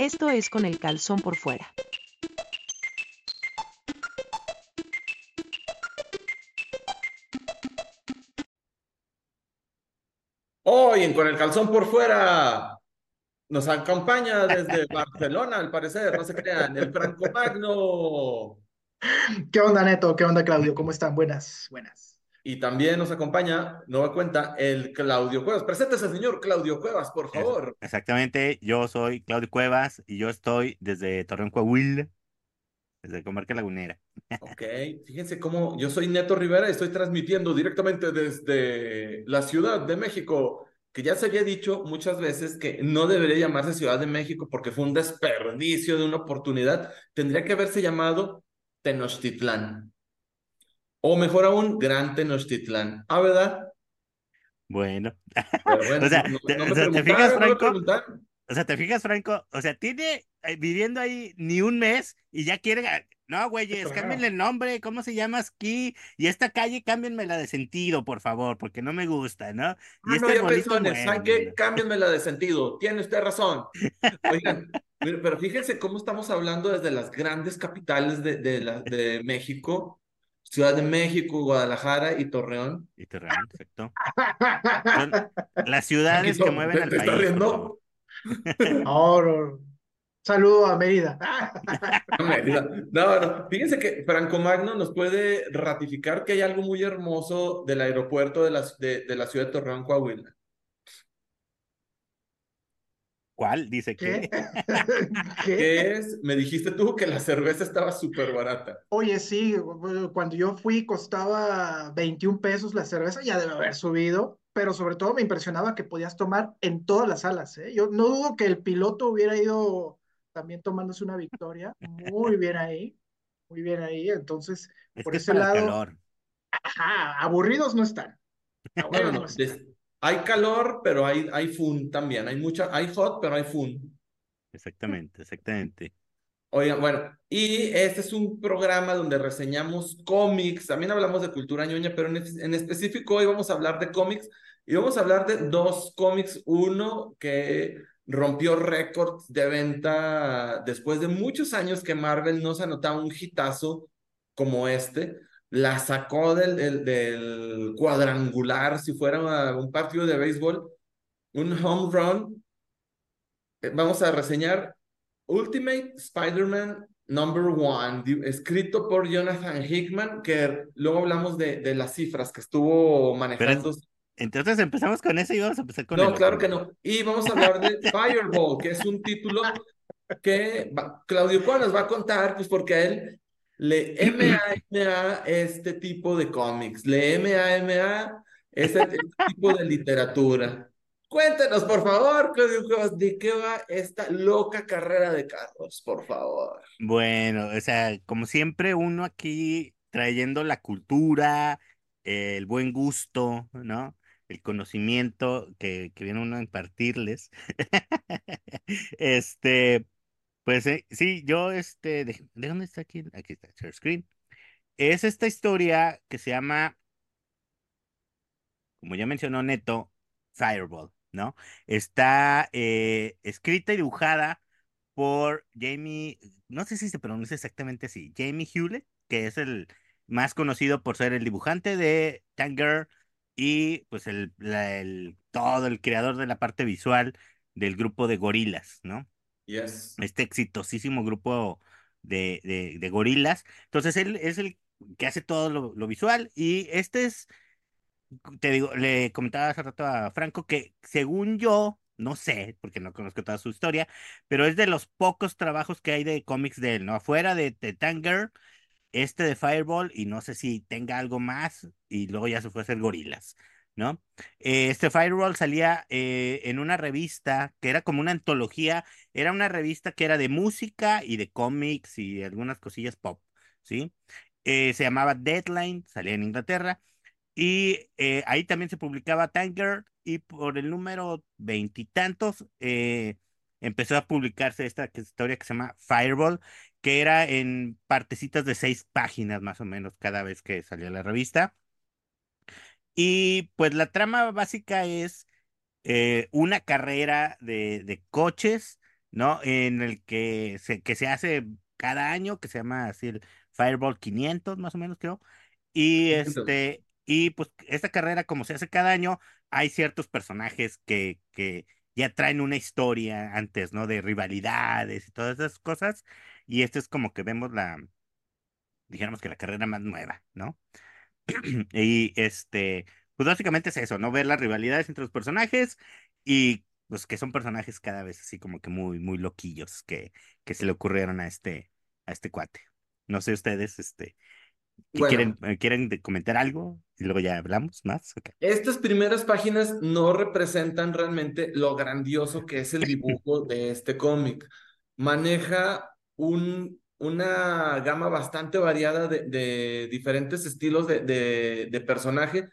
Esto es con el calzón por fuera. Hoy en Con el Calzón por Fuera nos acompaña desde Barcelona, al parecer, no se crean, el Franco Magno. ¿Qué onda, Neto? ¿Qué onda, Claudio? ¿Cómo están? Buenas, buenas. Y también nos acompaña, nueva cuenta, el Claudio Cuevas. Preséntese, señor Claudio Cuevas, por favor. Exactamente, yo soy Claudio Cuevas y yo estoy desde Torreón, Coahuila, desde Comarca Lagunera. Ok, fíjense cómo yo soy Neto Rivera y estoy transmitiendo directamente desde la Ciudad de México, que ya se había dicho muchas veces que no debería llamarse Ciudad de México porque fue un desperdicio de una oportunidad. Tendría que haberse llamado Tenochtitlán. O mejor aún, Gran Tenochtitlán. ¿Ah, verdad? Bueno. Bueno, o sea, no, te, no me o sea, ¿te preguntaron, fijas, no me Franco? O sea, ¿te fijas, Franco? O sea, tiene eh, viviendo ahí ni un mes y ya quiere. No, güeyes, Claro. cámbienle el nombre. ¿Cómo se llama aquí? Y esta calle, cámbienmela de sentido, por favor, porque no me gusta, ¿no? Y Ah, este no, ya arbolito pensó en eso. ¿Saben muere, qué? Cámbienmela de sentido. Tiene usted razón. Oigan, pero pero fíjense cómo estamos hablando desde las grandes capitales de, de, la, de México, Ciudad de México, Guadalajara y Torreón. Y Torreón, perfecto. Son las ciudades que mueven ¿te- al te país. estás riendo? No, no. Saludo a Mérida. No, Mérida. no, no. Fíjense que Franco Magno nos puede ratificar que hay algo muy hermoso del aeropuerto de la, de, de la ciudad de Torreón, Coahuila. ¿Cuál? Dice ¿Qué? que. ¿Qué? Es, me dijiste tú que la cerveza estaba súper barata. Oye, sí, cuando yo fui costaba 21 pesos la cerveza, ya debe haber subido, pero sobre todo me impresionaba que podías tomar en todas las salas, ¿eh? Yo no dudo que el piloto hubiera ido también tomándose una victoria, muy bien ahí, muy bien ahí, entonces, Es por que es ese para lado, calor. ajá, aburridos no están, No, aburridos no, no no. están. des- hay calor, pero hay, hay fun también. Hay mucha, hay hot, pero hay fun. Exactamente, exactamente. Oigan, bueno, y este es un programa donde reseñamos cómics, también hablamos de cultura ñoña, pero en, en específico hoy vamos a hablar de cómics y vamos a hablar de dos cómics. Uno que rompió récords de venta después de muchos años que Marvel no se anotaba un hitazo como este. La sacó del, del, del cuadrangular, si fuera un partido de béisbol, un home run. Eh, Vamos a reseñar Ultimate Spider-Man Number One, escrito por Jonathan Hickman, que luego hablamos de, de las cifras que estuvo manejando. Entonces empezamos con eso y vamos a empezar con No, el claro que no. Y vamos a hablar de Fireball, que es un título que va- Claudio Cuá nos va a contar, pues porque a él le MAMA este tipo de cómics, le MAMA este, tipo de literatura. Cuéntanos, por favor, Claudio Cuevas, ¿de qué va esta loca carrera de carros, por favor? Bueno, o sea, como siempre, uno aquí trayendo la cultura, el buen gusto, ¿no? El conocimiento que, que viene uno a impartirles. Este, pues eh, sí, yo, este, ¿de, de dónde está aquí? Aquí está, share screen. Es esta historia que se llama, como ya mencionó Neto, Fireball, ¿no? Está eh, escrita y dibujada por Jamie, no sé si se pronuncia exactamente así, Jamie Hewlett, que es el más conocido por ser el dibujante de Tanger y pues el, el- todo el creador de la parte visual del grupo de gorilas, ¿no? Este exitosísimo grupo de, de, gorilas. Entonces él es el que hace todo lo, lo visual y este es te digo, le comentaba hace rato a Franco que según yo, no sé, porque no conozco toda su historia, pero es de los pocos trabajos que hay de cómics de él, ¿no? Afuera de, de Tanger, este de Fireball, y no sé si tenga algo más, y luego ya se fue a hacer gorilas, ¿no? Eh, este Fireball salía eh, en una revista que era como una antología, era una revista que era de música y de cómics y algunas cosillas pop, ¿sí? Eh, se llamaba Deadline, salía en Inglaterra. Y eh, ahí también se publicaba Tanger y por el número veintitantos empezó a publicarse esta historia que se llama Fireball, que era en partecitas de seis páginas más o menos cada vez que salía la revista. Y pues la trama básica es eh, una carrera de, de coches ¿no? En el que se, que se hace cada año, que se llama así el Fireball 500, más o menos, creo. Y este, y pues esta carrera, como se hace cada año, hay ciertos personajes que, que ya traen una historia antes, ¿no? De rivalidades y todas esas cosas. Y este es como que vemos la, dijéramos que la carrera más nueva, ¿no? Y este, pues básicamente es eso, ¿no? Ver las rivalidades entre los personajes y pues que son personajes cada vez así como que muy, muy loquillos que, que se le ocurrieron a este, a este cuate. No sé ustedes, este, quieren, eh, quieren comentar algo y luego ya hablamos más. Estas primeras páginas no representan realmente lo grandioso que es el dibujo de este cómic. Maneja un, una gama bastante variada de, de diferentes estilos de, de, de personaje.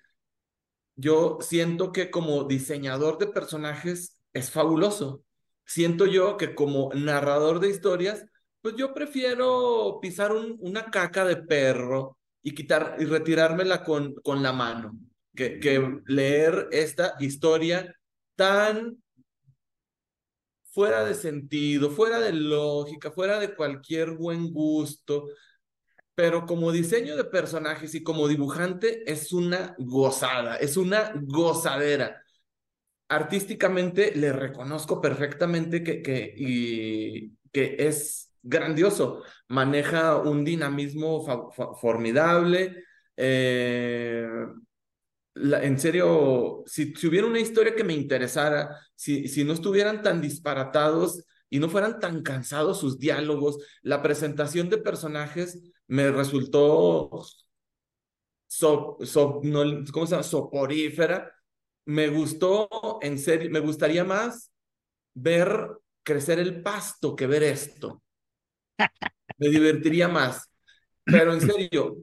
Yo siento que como diseñador de personajes es fabuloso. Siento yo que como narrador de historias, pues yo prefiero pisar un, una caca de perro y quitar y retirármela con, con la mano, que, que leer esta historia tan fuera de sentido, fuera de lógica, fuera de cualquier buen gusto, pero como diseño de personajes y como dibujante es una gozada, es una gozadera artísticamente le reconozco perfectamente que, que, y, que es grandioso, maneja un dinamismo formidable. Eh, en serio, si, si, hubiera una historia que me interesara, si, si no estuvieran tan disparatados y no fueran tan cansados sus diálogos, la presentación de personajes me resultó so, so, no, ¿cómo se llama? soporífera me gustó, en serio, me gustaría más ver crecer el pasto que ver esto. Me divertiría más. Pero en serio,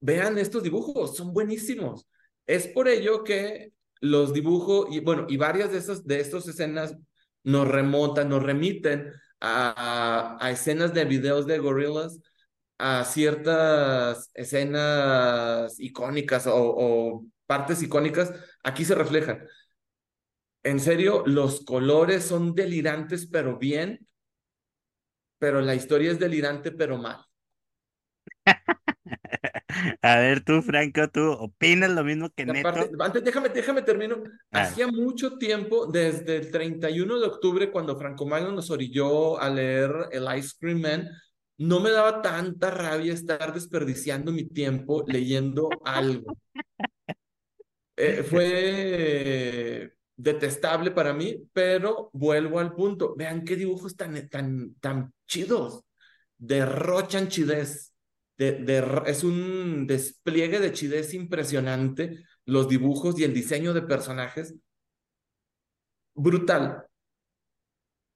vean estos dibujos, son buenísimos. Es por ello que los dibujos, y bueno, y varias de esas de estas escenas nos remontan, nos remiten a, a, escenas de videos de gorilas, a ciertas escenas icónicas o partes icónicas, aquí se reflejan. En serio, los colores son delirantes, pero bien, pero la historia es delirante, pero mal. A ver, tú, Franco, ¿tú opinas lo mismo que Neto? antes, déjame, déjame termino. Hacía mucho tiempo, desde el 31 de octubre, cuando Franco Magno nos orilló a leer El Ice Cream Man, no me daba tanta rabia estar desperdiciando mi tiempo leyendo algo. Eh, fue detestable para mí, pero vuelvo al punto. Vean qué dibujos tan, tan, tan chidos. Derrochan chidez. De, es un despliegue de chidez impresionante. Los dibujos y el diseño de personajes. Brutal.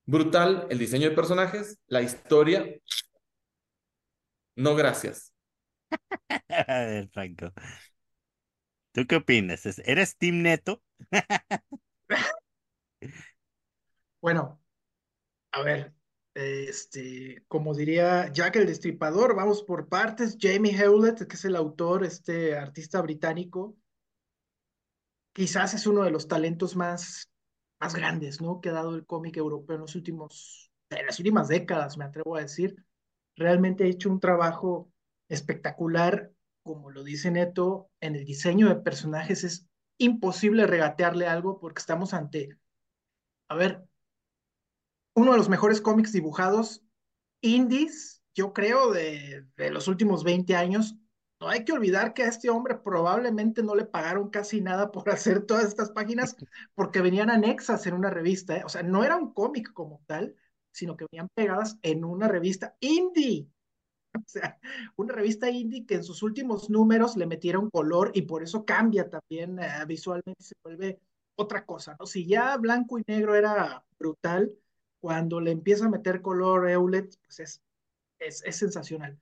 Brutal el diseño de personajes, la historia. No, gracias. Franco. ¿Tú qué opinas? ¿Eres Team Neto? bueno, a ver, este, como diría Jack el Destripador, vamos por partes. Jamie Hewlett, que es el autor, este artista británico, quizás es uno de los talentos más, más grandes, ¿no? Que ha dado el cómic europeo en los últimos, en las últimas décadas, me atrevo a decir. Realmente ha hecho un trabajo espectacular como lo dice Neto, en el diseño de personajes es imposible regatearle algo porque estamos ante, a ver, uno de los mejores cómics dibujados indies, yo creo, de, de, los últimos 20 años. No hay que olvidar que a este hombre probablemente no le pagaron casi nada por hacer todas estas páginas porque venían anexas en una revista. ¿eh? O sea, no era un cómic como tal, sino que venían pegadas en una revista indie. O sea, una revista indie que en sus últimos números le metieron color y por eso cambia también eh, visualmente se vuelve otra cosa, ¿no? Si ya blanco y negro era brutal, cuando le empieza a meter color Eulet, pues es, es, es sensacional.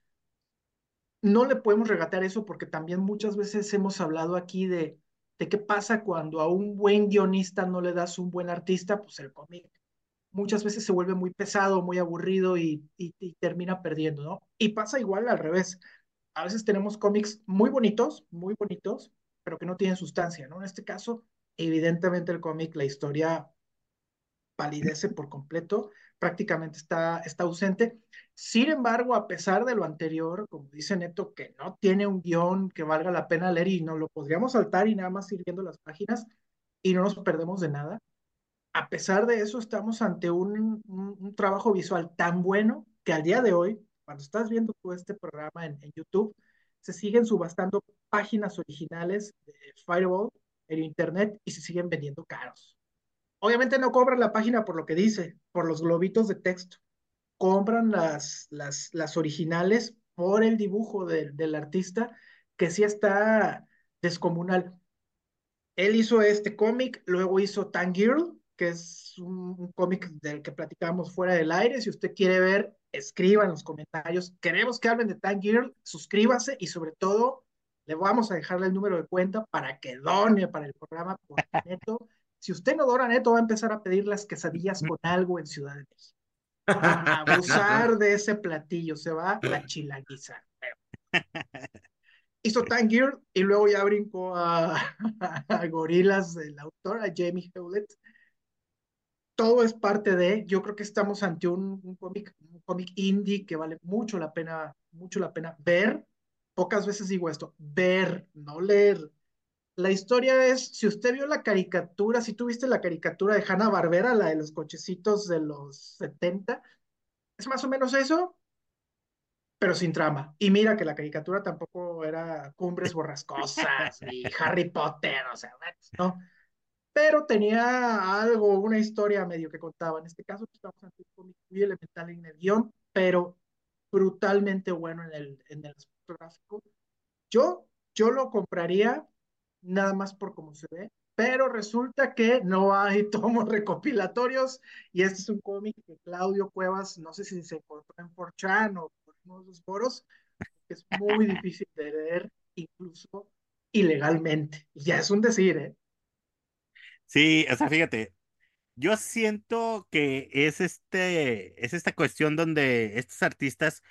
No le podemos regatear eso porque también muchas veces hemos hablado aquí de, de qué pasa cuando a un buen guionista no le das un buen artista, pues el cómic muchas veces se vuelve muy pesado, muy aburrido y, termina perdiendo, ¿no? Y pasa igual al revés. A veces tenemos cómics muy bonitos, muy bonitos, pero que no tienen sustancia, ¿no? En este caso, evidentemente el cómic, la historia palidece por completo, prácticamente está, está ausente. Sin embargo, a pesar de lo anterior, como dice Neto, que no tiene un guion que valga la pena leer y no lo podríamos saltar y nada más ir viendo las páginas y no nos perdemos de nada, a pesar de eso estamos ante un, un, trabajo visual tan bueno que al día de hoy, cuando estás viendo tú este programa en, en YouTube, se siguen subastando páginas originales de Fireball en Internet y se siguen vendiendo caros. Obviamente no cobran la página por lo que dice, por los globitos de texto. Compran las, las, las originales por el dibujo de, del artista, que sí está descomunal. Él hizo este cómic, luego hizo Tangirl, que es un, un cómic del que platicábamos fuera del aire. Si usted quiere ver, escriba en los comentarios. Queremos que hablen de Tangirl, suscríbase y sobre todo le vamos a dejarle el número de cuenta para que done para el programa por. Si usted no dona neto, va a empezar a pedir las quesadillas con algo en Ciudad de México. A abusar de ese platillo, se va a chilaguizar. Hizo Tangier y luego ya brincó a, a Gorilas, el autor, a Jamie Hewlett. Todo es parte de, yo creo que estamos ante un, un cómic, un cómic indie que vale mucho la pena, mucho la pena ver. Pocas veces digo esto, ver, no leer. La historia es, si usted vio la caricatura, si tuviste la caricatura de Hanna Barbera, la de los cochecitos de los 70, es más o menos eso, pero sin trama. Y mira que la caricatura tampoco era Cumbres Borrascosas ni Harry Potter, o sea, no. Pero tenía algo, una historia medio que contaba. En este caso, estamos ante un muy elemental en el guion, pero brutalmente bueno en el, en el aspecto gráfico. Yo, yo lo compraría nada más por cómo se ve, pero resulta que no hay tomos recopilatorios y este es un cómic que Claudio Cuevas, no sé si se encontró en 4chan o por uno de los foros, que es muy difícil de leer, incluso ilegalmente. Ya es un decir, ¿eh? Sí, o sea, fíjate, yo siento que es este, es esta cuestión donde estos artistas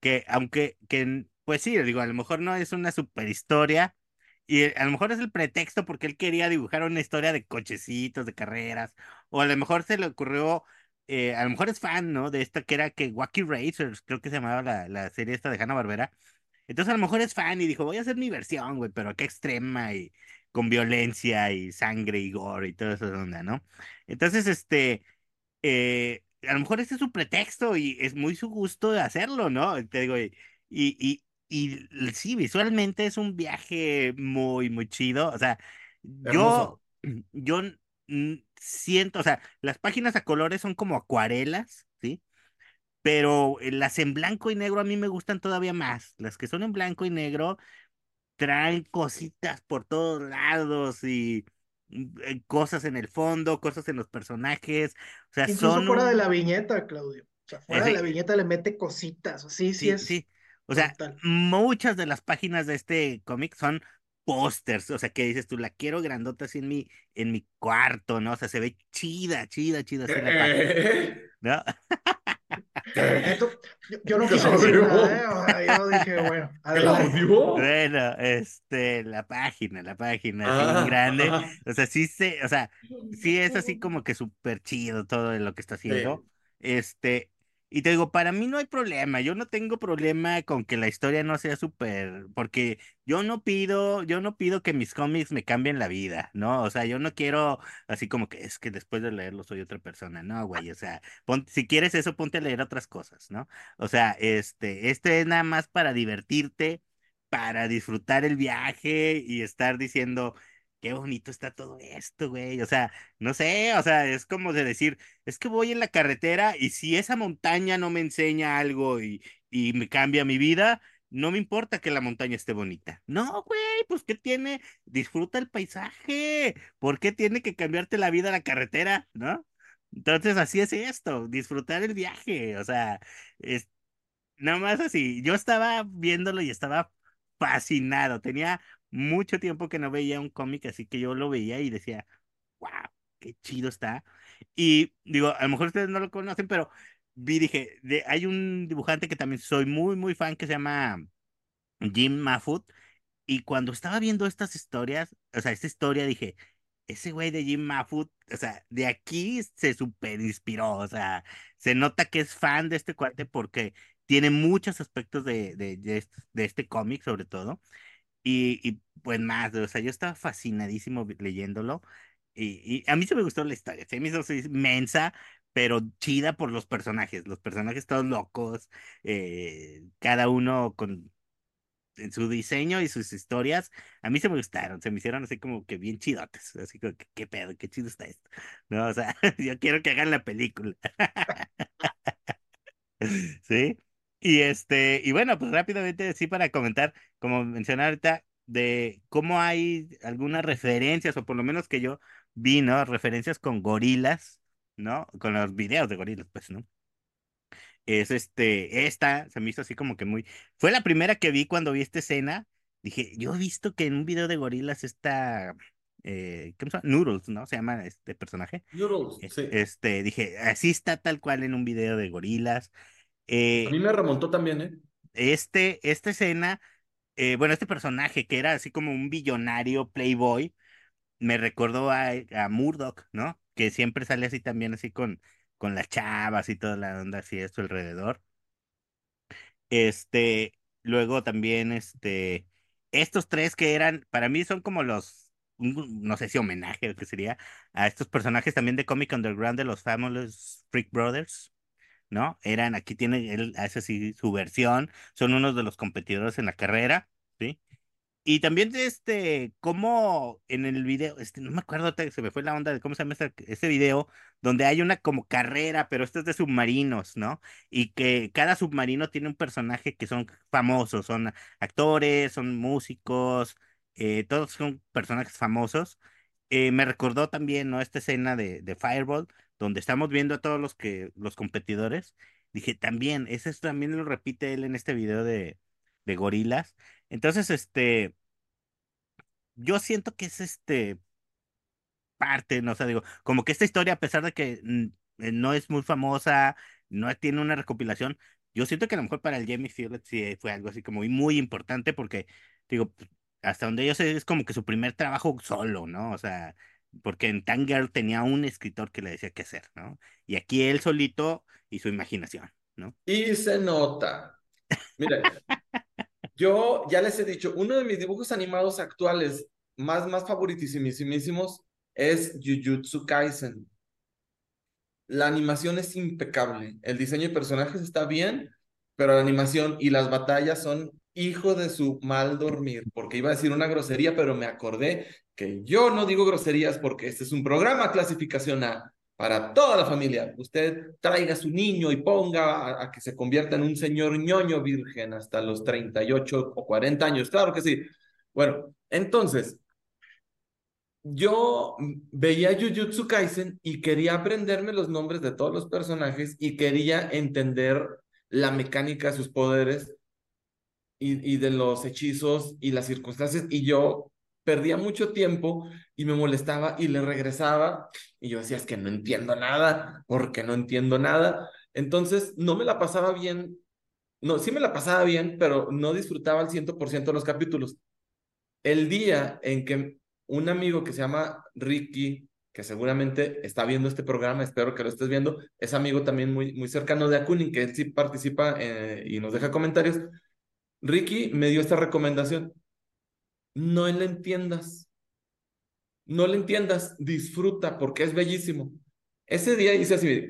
que, aunque, que, pues sí, digo, a lo mejor no es una super historia, y a lo mejor es el pretexto porque él quería dibujar una historia de cochecitos, de carreras, o a lo mejor se le ocurrió, eh, a lo mejor es fan, ¿no? De esta que era que Wacky Racers, creo que se llamaba la, la serie esta de Hanna-Barbera. Entonces a lo mejor es fan y dijo, voy a hacer mi versión, güey, pero qué extrema y con violencia y sangre y gore y todo eso onda, ¿no? Entonces, este, eh, a lo mejor ese es su pretexto y es muy su gusto de hacerlo, ¿no? Te digo, y, y, y sí, visualmente es un viaje muy, muy chido. O sea, yo, yo siento, o sea, las páginas a colores son como acuarelas, ¿sí? Pero las en blanco y negro a mí me gustan todavía más. Las que son en blanco y negro traen cositas por todos lados y cosas en el fondo, cosas en los personajes. O sea, Incluso son fuera un... de la viñeta, Claudio. O sea, fuera Sí. de la viñeta le mete cositas. Sí, sí, Sí, es. sí. O sea, brutal. muchas de las páginas de este cómic son pósters, o sea, que dices tú, la quiero grandota así en mi, en mi cuarto, ¿no? O sea, se ve chida, chida, chida así la página. ¿no? Esto- yo, yo no quise decir nada, ¿eh? Yo dije, bueno, adelante. Bueno, este, la página, la página, así Ah, bien grande, ajá. o sea, sí se, o sea, sí es así como que súper chido todo lo que está haciendo, Sí. este, y te digo, para mí no hay problema, yo no tengo problema con que la historia no sea súper, porque yo no pido, yo no pido que mis cómics me cambien la vida, ¿no? O sea, yo no quiero así como que es que después de leerlo soy otra persona, no, güey, o sea, si quieres eso, ponte a leer otras cosas, ¿no? O sea, este, este es nada más para divertirte, para disfrutar el viaje y estar diciendo, qué bonito está todo esto, güey, o sea, no sé, o sea, es como de decir, es que voy en la carretera y si esa montaña no me enseña algo y, y me cambia mi vida, no me importa que la montaña esté bonita. No, güey, pues ¿qué tiene? Disfruta el paisaje. ¿Por qué tiene que cambiarte la vida la carretera? ¿No? Entonces así es esto, disfrutar el viaje. O sea, es nada más así. Yo estaba viéndolo y estaba fascinado. Tenía mucho tiempo que no veía un cómic, así que yo lo veía y decía, wow, qué chido está. Y digo, a lo mejor ustedes no lo conocen, pero vi, dije, de, hay un dibujante que también soy muy, muy fan que se llama Jim Mahfood. Y cuando estaba viendo estas historias, o sea, esta historia, dije, ese güey de Jim Mahfood, o sea, de aquí se super inspiró, o sea, se nota que es fan de este cuate porque tiene muchos aspectos de, de, de de este cómic, sobre todo, y, y pues más, o sea, yo estaba fascinadísimo leyéndolo, y, y a mí se me gustó la historia, se me hizo inmensa, pero chida por los personajes, los personajes todos locos, eh, cada uno con en su diseño y sus historias, a mí se me gustaron, se me hicieron así como que bien chidotes, así como que qué pedo, qué chido está esto. No, o sea, yo quiero que hagan la película. ¿Sí? Y este, y bueno, pues rápidamente sí para comentar, como mencioné ahorita, de cómo hay algunas referencias, o por lo menos que yo vi, ¿no? Referencias con gorilas, ¿no? Con los videos de gorilas, pues, ¿no? es este, esta se me hizo así como que muy, fue la primera que vi cuando vi esta escena, dije, yo he visto que en un video de gorilas está, eh, ¿cómo se llama? Noodles, ¿no? Se llama este personaje. Noodles, sí. Este, dije, así está tal cual en un video de gorilas. Eh, A mí me remontó también, ¿eh? Este, esta escena, eh, bueno, este personaje que era así como un billonario playboy, me recordó a, a Murdoch, ¿no? Que siempre sale así también, así con, con las chavas y toda la onda así esto alrededor. Este, luego también, este, estos tres que eran, para mí son como los, no sé si homenaje o qué sería, a estos personajes también de Comic Underground de los Famous Freak Brothers, ¿no? Eran, aquí tiene, él hace así su versión, son unos de los competidores en la carrera, ¿sí? Y también este, cómo en el video, este, no me acuerdo, se me fue la onda de cómo se llama este, este video, donde hay una como carrera, pero esto es de submarinos, ¿no? Y que cada submarino tiene un personaje que son famosos, son actores, son músicos, eh, todos son personajes famosos. Eh, me recordó también, ¿no? Esta escena de, de Fireball, donde estamos viendo a todos los que, los competidores. Dije, también, ese también lo repite él en este video de, de gorilas. Entonces, este, yo siento que es este parte, no sé, digo, como que esta historia, a pesar de que eh, no es muy famosa, no tiene una recopilación, yo siento que a lo mejor para el Jamie Fielded sí fue algo así como muy, muy importante porque, digo, hasta donde yo sé, es como que su primer trabajo solo, ¿no? O sea, porque en Tangirl tenía un escritor que le decía qué hacer, ¿no? Y aquí él solito y su imaginación, ¿no? Y se nota. Mira, yo ya les he dicho, uno de mis dibujos animados actuales más, más favoritísimos es Jujutsu Kaisen. La animación es impecable, el diseño de personajes está bien, pero la animación y las batallas son hijo de su mal dormir, porque iba a decir una grosería, pero me acordé que yo no digo groserías porque este es un programa clasificación A para toda la familia. Usted traiga a su niño y ponga a, que se convierta en un señor ñoño virgen hasta los 38 o 40 años. Claro que sí. Bueno, entonces, yo veía Jujutsu Kaisen y quería aprenderme los nombres de todos los personajes y quería entender la mecánica de sus poderes y, y de los hechizos y las circunstancias. Y yo perdía mucho tiempo y me molestaba y le regresaba y yo decía, es que no entiendo nada, porque no entiendo nada. Entonces, no me la pasaba bien, no, sí me la pasaba bien, pero no disfrutaba al 100% de los capítulos. El día en que un amigo que se llama Ricky, que seguramente está viendo este programa, espero que lo estés viendo, es amigo también muy, muy cercano de Akunin, que él sí participa eh, y nos deja comentarios. Ricky me dio esta recomendación. No le entiendas. No le entiendas, disfruta porque es bellísimo. Ese día hice así,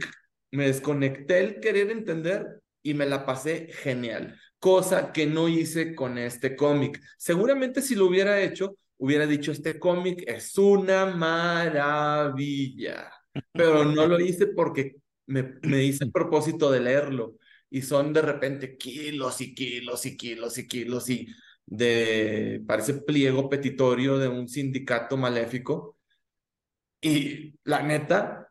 me desconecté el querer entender y me la pasé genial, cosa que no hice con este cómic. Seguramente si lo hubiera hecho, hubiera dicho, este cómic es una maravilla, pero no lo hice porque me, me hice el propósito de leerlo y son de repente kilos y kilos y kilos y kilos y de, parece pliego petitorio de un sindicato maléfico y la neta,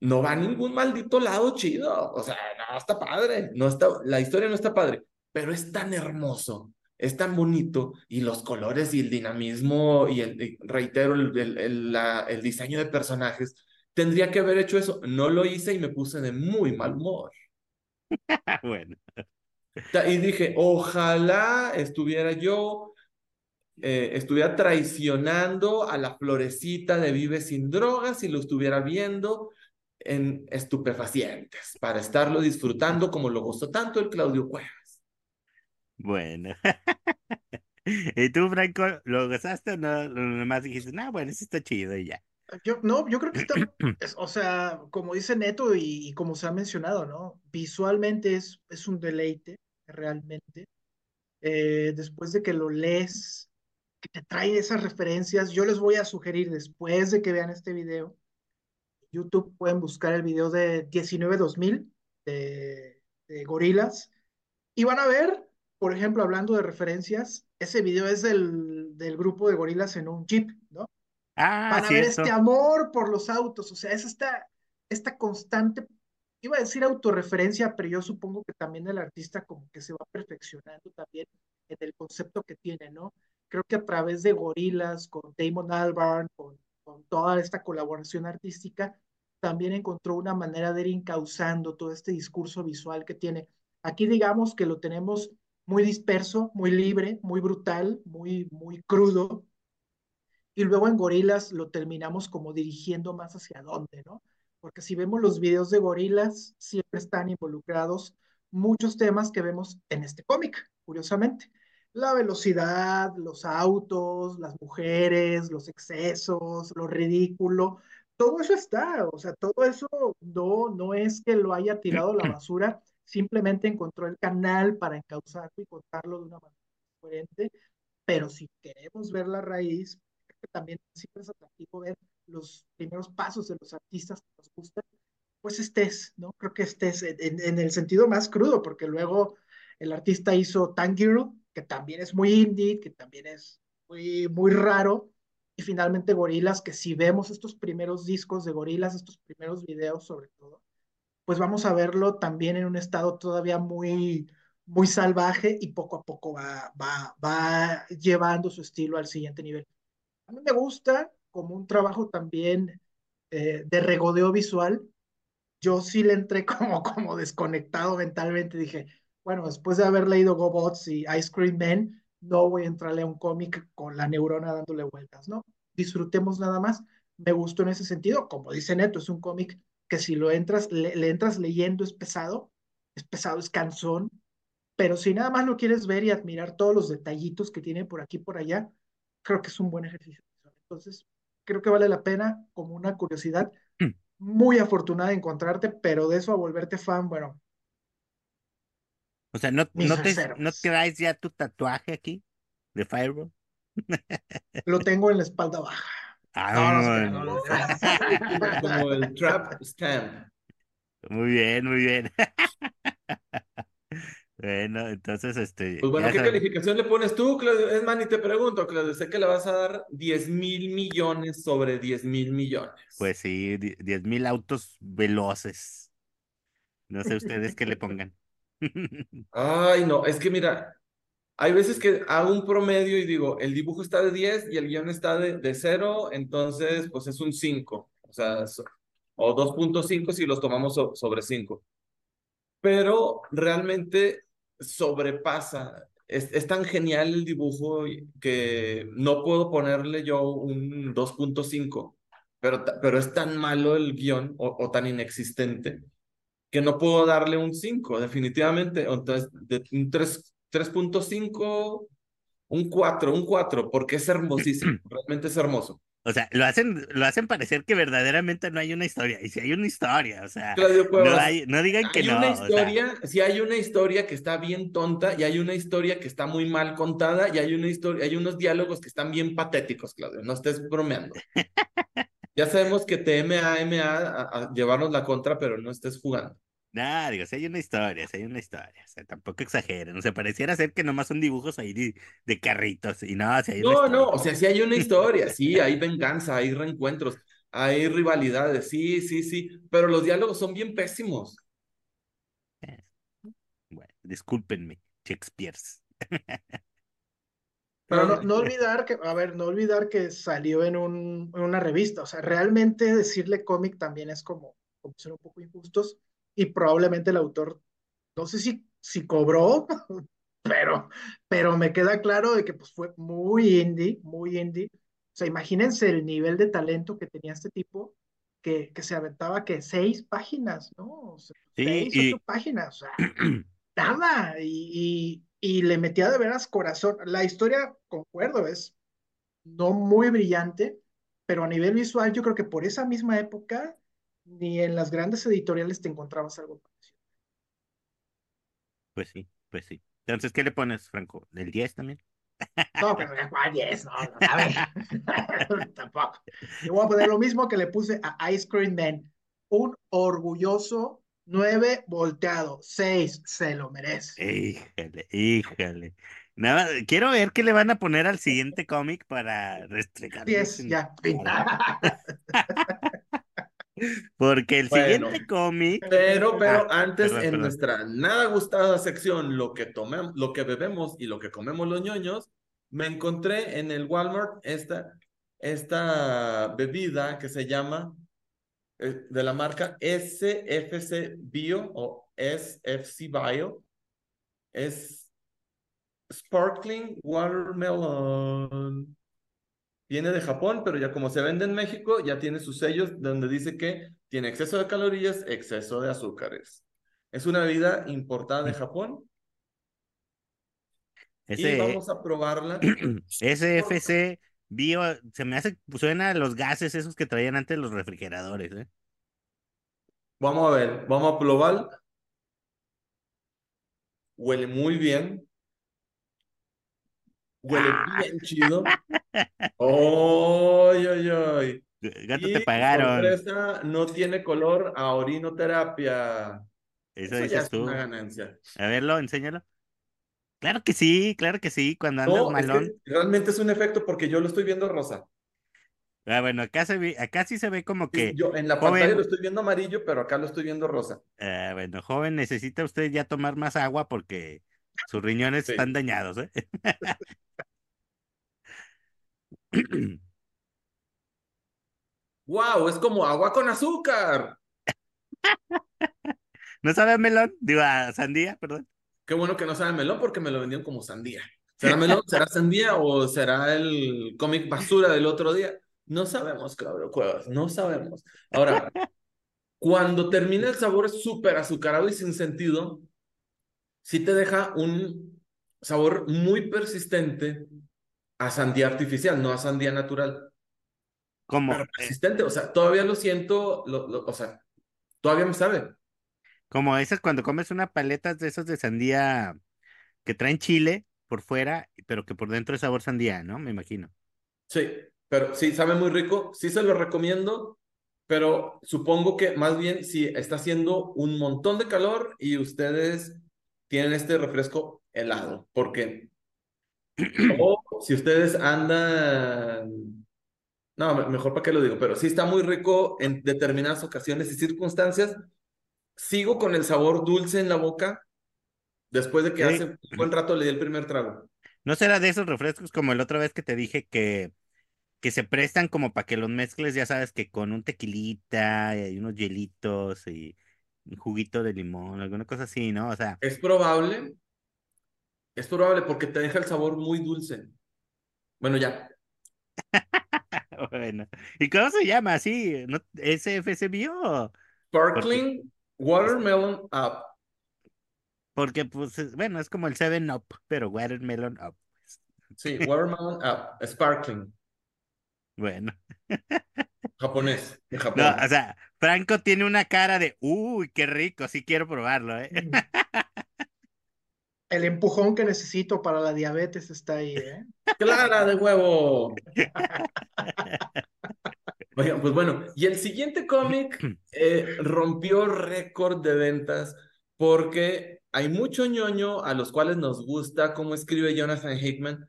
no va a ningún maldito lado chido, o sea, no está padre, no está, la historia no está padre, pero es tan hermoso es tan bonito y los colores y el dinamismo y el, reitero, el, el, la, el, diseño de personajes, tendría que haber hecho eso. No lo hice y me puse de muy mal humor. bueno. Y dije, ojalá estuviera yo eh, estuviera traicionando a la florecita de Vive sin drogas y lo estuviera viendo en estupefacientes para estarlo disfrutando como lo gozó tanto el Claudio Cuevas. Bueno. ¿Y tú, Franco, lo gozaste o no? Nomás dijiste, no, bueno, eso está chido y ya. Yo, no, yo creo que está, es- o sea, como dice Neto y, y como se ha mencionado, ¿no? Visualmente es, es un deleite, realmente. Eh, después de que lo lees, que te trae esas referencias, yo les voy a sugerir, después de que vean este video, YouTube pueden buscar el video de 19-2000 de, de Gorilas y van a ver, por ejemplo, hablando de referencias, ese video es del, del grupo de gorilas en un jeep, ¿no? Ah, Van a ver este amor por los autos, o sea, es esta, esta constante, iba a decir autorreferencia, pero yo supongo que también el artista como que se va perfeccionando también en el concepto que tiene, ¿no? Creo que a través de Gorilas, con Damon Albarn, con, con toda esta colaboración artística, también encontró una manera de ir encauzando todo este discurso visual que tiene. Aquí digamos que lo tenemos muy disperso, muy libre, muy brutal, muy, muy crudo, y luego en Gorilas lo terminamos como dirigiendo más hacia dónde, ¿no? Porque si vemos los videos de Gorilas, siempre están involucrados muchos temas que vemos en este cómic, curiosamente. La velocidad, los autos, las mujeres, los excesos, lo ridículo, todo eso está, o sea, todo eso no, no es que lo haya tirado a la basura, simplemente encontró el canal para encauzarlo y contarlo de una manera diferente, pero si queremos ver la raíz, que también siempre es atractivo ver los primeros pasos de los artistas que nos gustan, pues estés, ¿no? Creo que estés en, en el sentido más crudo, porque luego el artista hizo Tangier, que también es muy indie, que también es muy, muy raro, y finalmente Gorilas, que si vemos estos primeros discos de Gorilas, estos primeros videos sobre todo, pues vamos a verlo también en un estado todavía muy, muy salvaje y poco a poco va, va, va llevando su estilo al siguiente nivel. A mí me gusta como un trabajo también eh, de regodeo visual. Yo sí le entré como, como desconectado mentalmente. Dije, bueno, después de haber leído GoBots y Ice Cream Man, no voy a entrarle a un cómic con la neurona dándole vueltas, ¿no? Disfrutemos nada más. Me gustó en ese sentido. Como dice Neto, es un cómic que si lo entras, le, entras leyendo es pesado, es pesado, es cansón, pero si nada más lo quieres ver y admirar todos los detallitos que tiene por aquí por allá, creo que es un buen ejercicio. Entonces, creo que vale la pena como una curiosidad. Muy afortunada de encontrarte, pero de eso a volverte fan, bueno. O sea, ¿no, no, te. ¿no traes ya tu tatuaje aquí de Fireball? Lo tengo en la espalda baja. No, no, no. Como el trap stamp. Muy bien, muy bien. Bueno, entonces, este, Pues bueno, ¿qué sabes. calificación le pones tú, Claudio? Es más, ni te pregunto, Claudio. Sé que le vas a dar 10 mil millones sobre 10 mil millones. Pues sí, di- 10 mil autos veloces. No sé ustedes qué le pongan. Ay, no, es que mira, hay veces que hago un promedio y digo, el dibujo está de 10 y el guion está de, de 0, entonces pues es un 5, o sea, so- o 2.5 si los tomamos so- sobre 5. Pero realmente sobrepasa, es, es tan genial el dibujo que no puedo ponerle yo un 2.5, pero, pero es tan malo el guion o, o tan inexistente que no puedo darle un 5, definitivamente. Entonces, de un 3 3.5, un 4, un 4, porque es hermosísimo, realmente es hermoso. O sea, lo hacen, lo hacen parecer que verdaderamente no hay una historia. Y si hay una historia, o sea, Claudio no Cuevas, hay, no digan que hay no. una o sea, historia, sí hay una historia que está bien tonta y hay una historia que está muy mal contada y hay una historia, hay unos diálogos que están bien patéticos, Claudio, no estés bromeando. Ya sabemos que te MA, MA a, a llevarnos la contra, pero no estés jugando. No, digo, si hay una historia, si hay una historia, o sea, tampoco exageren, o sea, pareciera ser que nomás son dibujos ahí de, de carritos, y no, si hay No, no, o sea, sí hay una historia, sí, hay venganza, hay reencuentros, hay rivalidades, sí, sí, sí, pero los diálogos son bien pésimos. Bueno, discúlpenme, Shakespeare's. Pero no, no olvidar que, a ver, no olvidar que salió en, un, en una revista. O sea, realmente decirle cómic también es como, como ser un poco injustos. Y probablemente el autor, no sé si, si cobró pero, pero me queda claro de que pues fue muy indie, muy indie. O sea, imagínense el nivel de talento que tenía este tipo, que, que se aventaba que seis páginas, ¿no? O sea, Sí, seis, y- ocho páginas, o sea, nada, y, y, y le metía de veras corazón. La historia, concuerdo, es no muy brillante, pero a nivel visual yo creo que por esa misma época ni en las grandes editoriales te encontrabas algo parecido. Pues sí, pues sí. Entonces, ¿qué le pones, Franco? ¿Del 10 también? No, pero ya, ¿cuál 10? No, no, a ver, tampoco. Yo voy a poner lo mismo que le puse a Ice Cream Man. Un orgulloso 9 volteado, 6, se lo merece. Híjale, híjale. Nada, quiero ver qué le van a poner al siguiente cómic para restregarles 10, en ya. Porque el Bueno. siguiente cómic, Pero, pero Ah, antes perdón, en perdón. nuestra nada gustada sección, lo que tomemos, lo que bebemos y lo que comemos los ñoños, me encontré en el Walmart esta, esta bebida que se llama eh, de la marca SFC Bio o SFC Bio. Es Sparkling Watermelon. Viene de Japón, pero ya como se vende en México, ya tiene sus sellos donde dice que tiene exceso de calorías, exceso de azúcares. Es una bebida importada de Japón y ese vamos a probarla. SFC Bio, se me hace, suena a los gases esos que traían antes los refrigeradores, ¿eh? Vamos a ver, vamos a probar. Huele muy bien. Huele Ah. bien chido. ¡Ay, ay, ay! Gato Y, te pagaron, sorpresa, no tiene color a orinoterapia. eso Eso ya dices es tú. una ganancia. A verlo, enséñalo. Claro que sí, claro que sí, cuando andas No, es que malón. realmente es un efecto porque yo lo estoy viendo rosa. Ah, bueno, acá se ve, acá sí se ve como que, Yo en la joven. pantalla lo estoy viendo amarillo, pero acá lo estoy viendo rosa. ah, bueno, joven, necesita usted ya tomar más agua porque sus riñones Sí. están dañados, ¿eh? ¡Wow! Es como agua con azúcar. ¿No sabe a melón? Digo, a sandía, perdón. Qué bueno que no sabe melón porque me lo vendieron como sandía. ¿Será melón? ¿Será sandía o será el cómic basura del otro día? No sabemos, cabrón, cuevas, no sabemos. Ahora, cuando termina el sabor súper azucarado y sin sentido, sí te deja un sabor muy persistente a sandía artificial, no a sandía natural. Como, Pero eh, persistente, o sea, todavía lo siento, lo- lo- o sea, todavía me sabe. como esas cuando comes una paleta de esos de sandía que traen chile por fuera, pero que por dentro es sabor sandía, ¿no? Me imagino. Sí, pero sí, sabe muy rico, sí se lo recomiendo, pero supongo que más bien si está haciendo un montón de calor y ustedes tienen este refresco helado, porque o si ustedes andan, no, me- mejor para qué lo digo, pero sí está muy rico en determinadas ocasiones y circunstancias. Sigo con el sabor dulce en la boca después de que Sí. hace un buen rato le di el primer trago. ¿No será de esos refrescos como la otra vez que te dije que, que se prestan como para que los mezcles, ya sabes, que con un tequilita y unos hielitos y un juguito de limón, alguna cosa así, ¿no? O sea, Es probable, es probable porque te deja el sabor muy dulce. Bueno, ya. bueno. ¿Y cómo se llama así? ¿No? ¿SFC Bio? Sparkling Watermelon Up. Porque, pues, es- bueno, es como el 7-Up, pero Watermelon Up. Sí, Watermelon Up. Sparkling. Bueno. Japonés, de Japón. No, o sea, Franco tiene una cara de, uy, qué rico, sí quiero probarlo, ¿eh? El empujón que necesito para la diabetes está ahí, ¿eh? Clara de huevo. Oigan, pues bueno, y el siguiente cómic eh, rompió récord de ventas porque hay mucho ñoño a los cuales nos gusta cómo escribe Jonathan Hickman.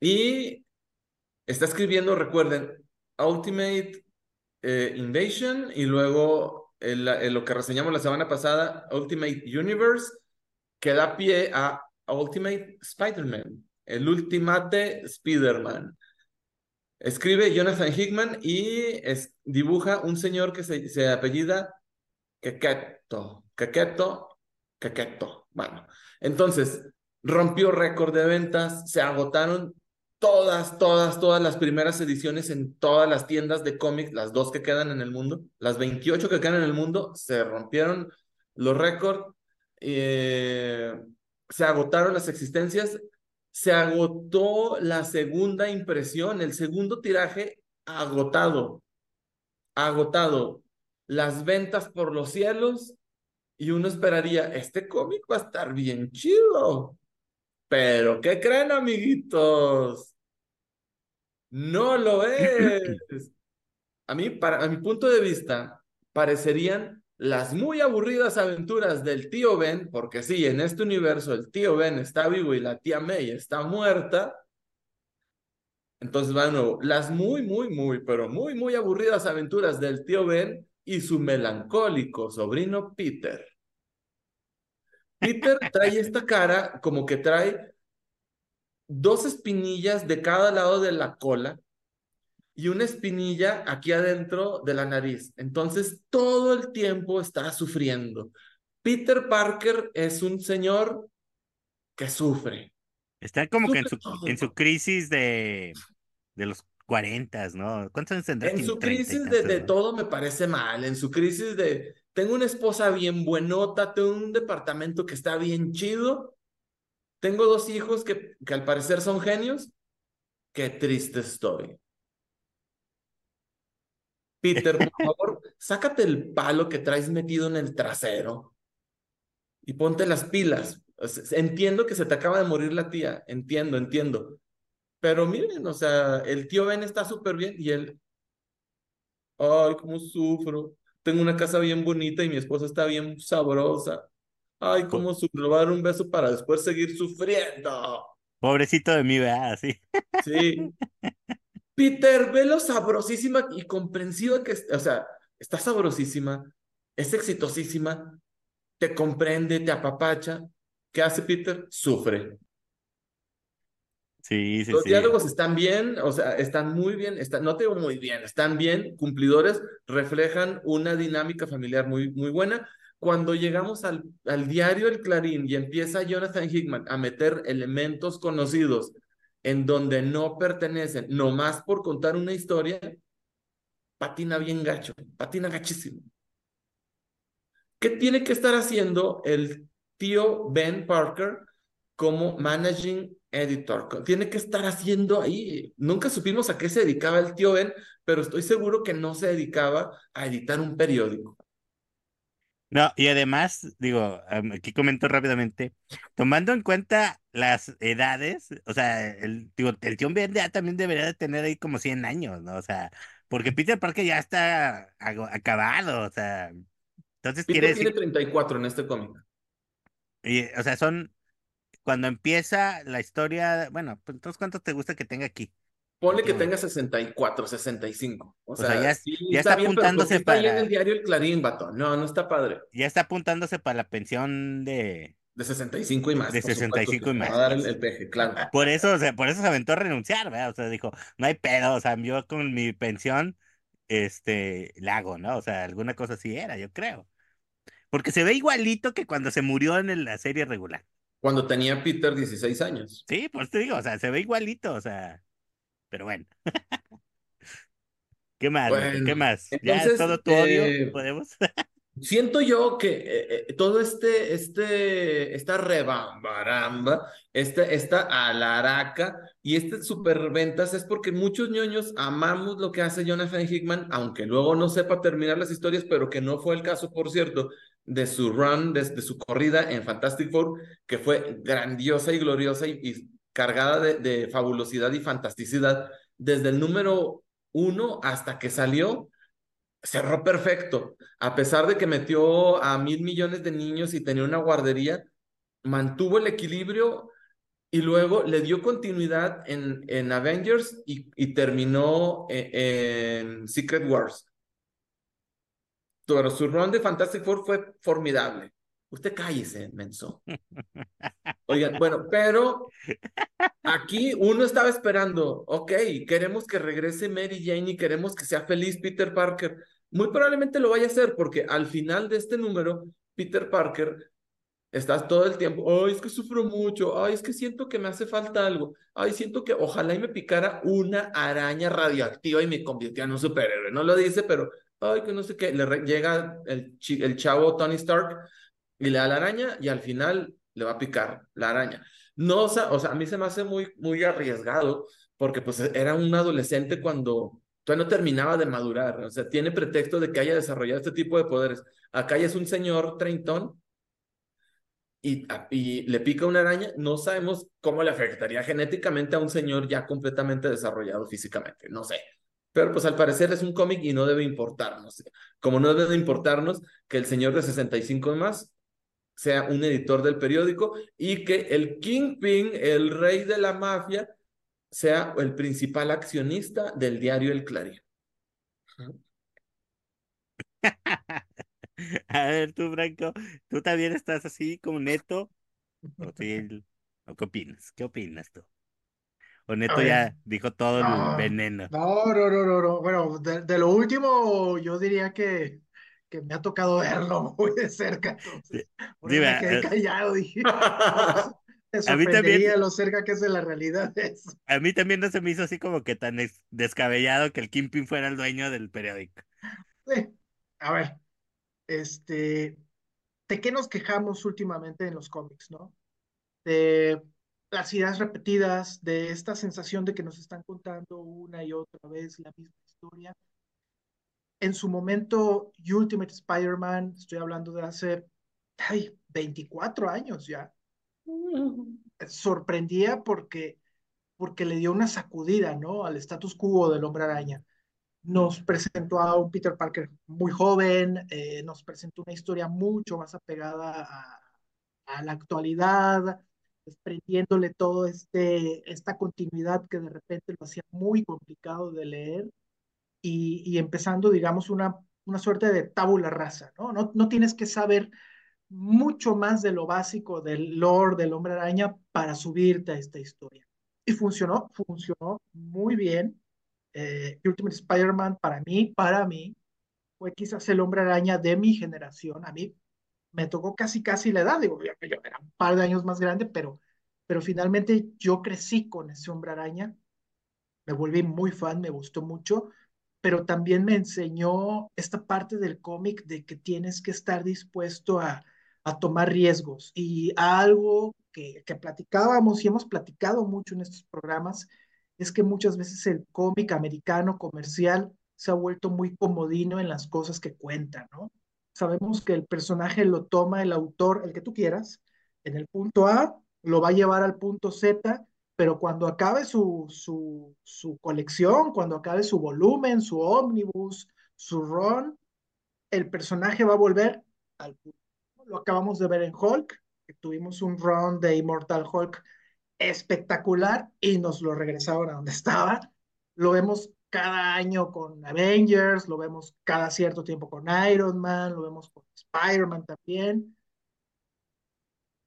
Y está escribiendo, recuerden, Ultimate eh, Invasion y luego lo que reseñamos la semana pasada, Ultimate Universe, que da pie a Ultimate Spider-Man, el Ultimate Spider-Man. Escribe Jonathan Hickman y es- dibuja un señor que se, apellida Quequeto, Quequeto, Quequeto. Bueno, entonces rompió récord de ventas, se agotaron todas, todas, todas las primeras ediciones en todas las tiendas de cómics, las dos que quedan en el mundo, las 28 que quedan en el mundo, se rompieron los récords, eh, se agotaron las existencias, se agotó la segunda impresión, el segundo tiraje agotado, agotado, las ventas por los cielos y uno esperaría, este cómic va a estar bien chido. Pero, ¿qué creen, amiguitos? No lo es. A mí, para, a mi punto de vista, parecerían las muy aburridas aventuras del tío Ben, porque sí, en este universo el tío Ben está vivo y la tía May está muerta. Entonces nuevo, las muy, muy, muy, pero muy, muy aburridas aventuras del tío Ben y su melancólico sobrino Peter. Peter trae esta cara como que trae dos espinillas de cada lado de la cola y una espinilla aquí adentro de la nariz. Entonces, todo el tiempo está sufriendo. Peter Parker es un señor que sufre. Está como que en su, en su crisis de, de los 40, ¿no? ¿Cuántos años tendrá? En su crisis de, de todo me parece mal. En su crisis de, tengo una esposa bien buenota, tengo un departamento que está bien chido, tengo dos hijos que, que al parecer son genios. Qué triste estoy. Peter, por favor, sácate el palo que traes metido en el trasero y ponte las pilas. Entiendo que se te acaba de morir la tía, entiendo, entiendo. Pero miren, o sea, el tío Ben está súper bien y él, ay, cómo sufro. Tengo una casa bien bonita y mi esposa está bien sabrosa. Ay, cómo dar un beso para después seguir sufriendo. Pobrecito de mí, ¿verdad? Sí. Sí. Peter, ve lo sabrosísima y comprensiva que, o sea, está sabrosísima, es exitosísima, te comprende, te apapacha. ¿Qué hace Peter? Sufre. Sí, sí, Los sí. diálogos están bien, o sea, están muy bien, están, no te digo muy bien, están bien, cumplidores, reflejan una dinámica familiar muy, muy buena. Cuando llegamos al, diario El Clarín y empieza Jonathan Hickman a meter elementos conocidos en donde no pertenecen, nomás por contar una historia, patina bien gacho, patina gachísimo. ¿Qué tiene que estar haciendo el tío Ben Parker como managing editor? Tiene que estar haciendo ahí. Nunca supimos a qué se dedicaba el tío Ben, pero estoy seguro que no se dedicaba a editar un periódico. No, y además, digo, aquí comento rápidamente, tomando en cuenta las edades, o sea, el, digo, el tío Ben ya también debería de tener ahí como 100 años, ¿no? O sea, porque Peter Parker ya está acabado, o sea, entonces Peter quiere tiene decir, 34 en este cómic. y, o sea, son, cuando empieza la historia, bueno, pues entonces, ¿cuántos te gusta que tenga aquí? Ponle que tenga 64, 65. O, O sea, sea, ya, sí, ya está bien, pero apuntándose porque está ahí en para, el diario El Clarín, vato. No, no está padre. ya está apuntándose para la pensión de, De 65 y más. De por supuesto 65 que y más, va a dar el, pues. el peje, claro. Por eso, o sea, por eso se aventó a renunciar, ¿verdad? O sea, dijo, no hay pedo, o sea, yo con mi pensión, este, la hago, ¿no? O sea, alguna cosa así era, yo creo. Porque se ve igualito que cuando se murió en el- la serie regular. Cuando tenía Peter 16 años. Sí, por eso te digo, o sea, se ve igualito, o sea, pero bueno. ¿Qué más? Beto? ¿Qué Bueno, más? ¿Ya es entonces, todo tu odio? eh, ¿Podemos? Siento yo que eh, eh, todo este, este, esta rebambaramba, esta, esta alaraca y este superventas es porque muchos ñoños amamos lo que hace Jonathan Hickman, aunque luego no sepa terminar las historias, pero que no fue el caso, por cierto, de su run, de, de su corrida en Fantastic Four, que fue grandiosa y gloriosa y, y cargada de, fabulosidad y fantasticidad desde el número uno hasta que salió cerró perfecto. A pesar de que metió a mil millones de niños y tenía una guardería, mantuvo el equilibrio y luego le dio continuidad en, en Avengers y, terminó en, en Secret Wars. Pero su run de Fantastic Four fue formidable. Usted cállese, menso. Oigan, bueno, pero aquí uno estaba esperando, ok, queremos que regrese Mary Jane y queremos que sea feliz Peter Parker. Muy probablemente lo vaya a hacer porque al final de este número, Peter Parker Estás todo el tiempo, ay, es que sufro mucho, ay, es que siento que me hace falta algo, ay, siento que ojalá y me picara una araña radioactiva y me convirtiera en un superhéroe. No lo dice, pero, ay, que no sé qué, le llega el, el chavo Tony Stark y le da la araña y al final le va a picar la araña. No, o sea, o sea, a mí se me hace muy, muy arriesgado porque pues era un adolescente cuando todavía no terminaba de madurar, o sea, tiene pretexto de que haya desarrollado este tipo de poderes. Acá ya es un señor treintón y, le pica una araña, no sabemos cómo le afectaría genéticamente a un señor ya completamente desarrollado físicamente, no sé. Pero pues al parecer es un cómic y no debe importarnos. Como no debe importarnos que el señor de 65 más sea un editor del periódico y que el Kingpin, el rey de la mafia, sea el principal accionista del diario El Clarín. A ver, tú, Franco, ¿tú también estás así como neto? ¿O, qué opinas? ¿Qué opinas tú? ¿O neto ya dijo todo el veneno? No, no, no, no, Bueno, de, lo último, yo diría que, que me ha tocado verlo muy de cerca. Entonces, me quedé eh, callado, dije. a mí también lo cerca que es de la realidad eso. A mí también no se me hizo así como que tan descabellado que el Kimping fuera el dueño del periódico. Sí. A ver, este, ¿de qué nos quejamos últimamente en los cómics, no? De las ideas repetidas, de esta sensación de que nos están contando una y otra vez la misma historia. En su momento, Ultimate Spider-Man, estoy hablando de hace ay, 24 años ya, sorprendía porque, porque le dio una sacudida, ¿no? Al status quo del hombre araña. Nos presentó a un Peter Parker muy joven, eh, nos presentó una historia mucho más apegada a, la actualidad, desprendiéndole todo este, esta continuidad que de repente lo hacía muy complicado de leer y, empezando, digamos, una, una suerte de tabula rasa, ¿no? ¿no? No tienes que saber mucho más de lo básico del lore del hombre araña para subirte a esta historia. Y funcionó, funcionó muy bien eh, Ultimate Spider-Man para mí, para mí, fue quizás el hombre araña de mi generación. A mí me tocó casi, casi la edad, digo, yo, yo era un par de años más grande, pero, pero finalmente yo crecí con ese hombre araña, me volví muy fan, me gustó mucho, pero también me enseñó esta parte del cómic de que tienes que estar dispuesto a, a tomar riesgos y algo que, que platicábamos y hemos platicado mucho en estos programas es que muchas veces el cómic americano comercial se ha vuelto muy comodino en las cosas que cuenta, ¿no? Sabemos que el personaje lo toma el autor, el que tú quieras, en el punto A, lo va a llevar al punto Z, pero cuando acabe su, su, su colección, cuando acabe su volumen, su ómnibus, su run, el personaje va a volver al. Lo acabamos de ver en Hulk, tuvimos un run de Immortal Hulk espectacular y nos lo regresaron a donde estaba. Lo vemos cada año con Avengers, lo vemos cada cierto tiempo con Iron Man, lo vemos con Spider-Man también.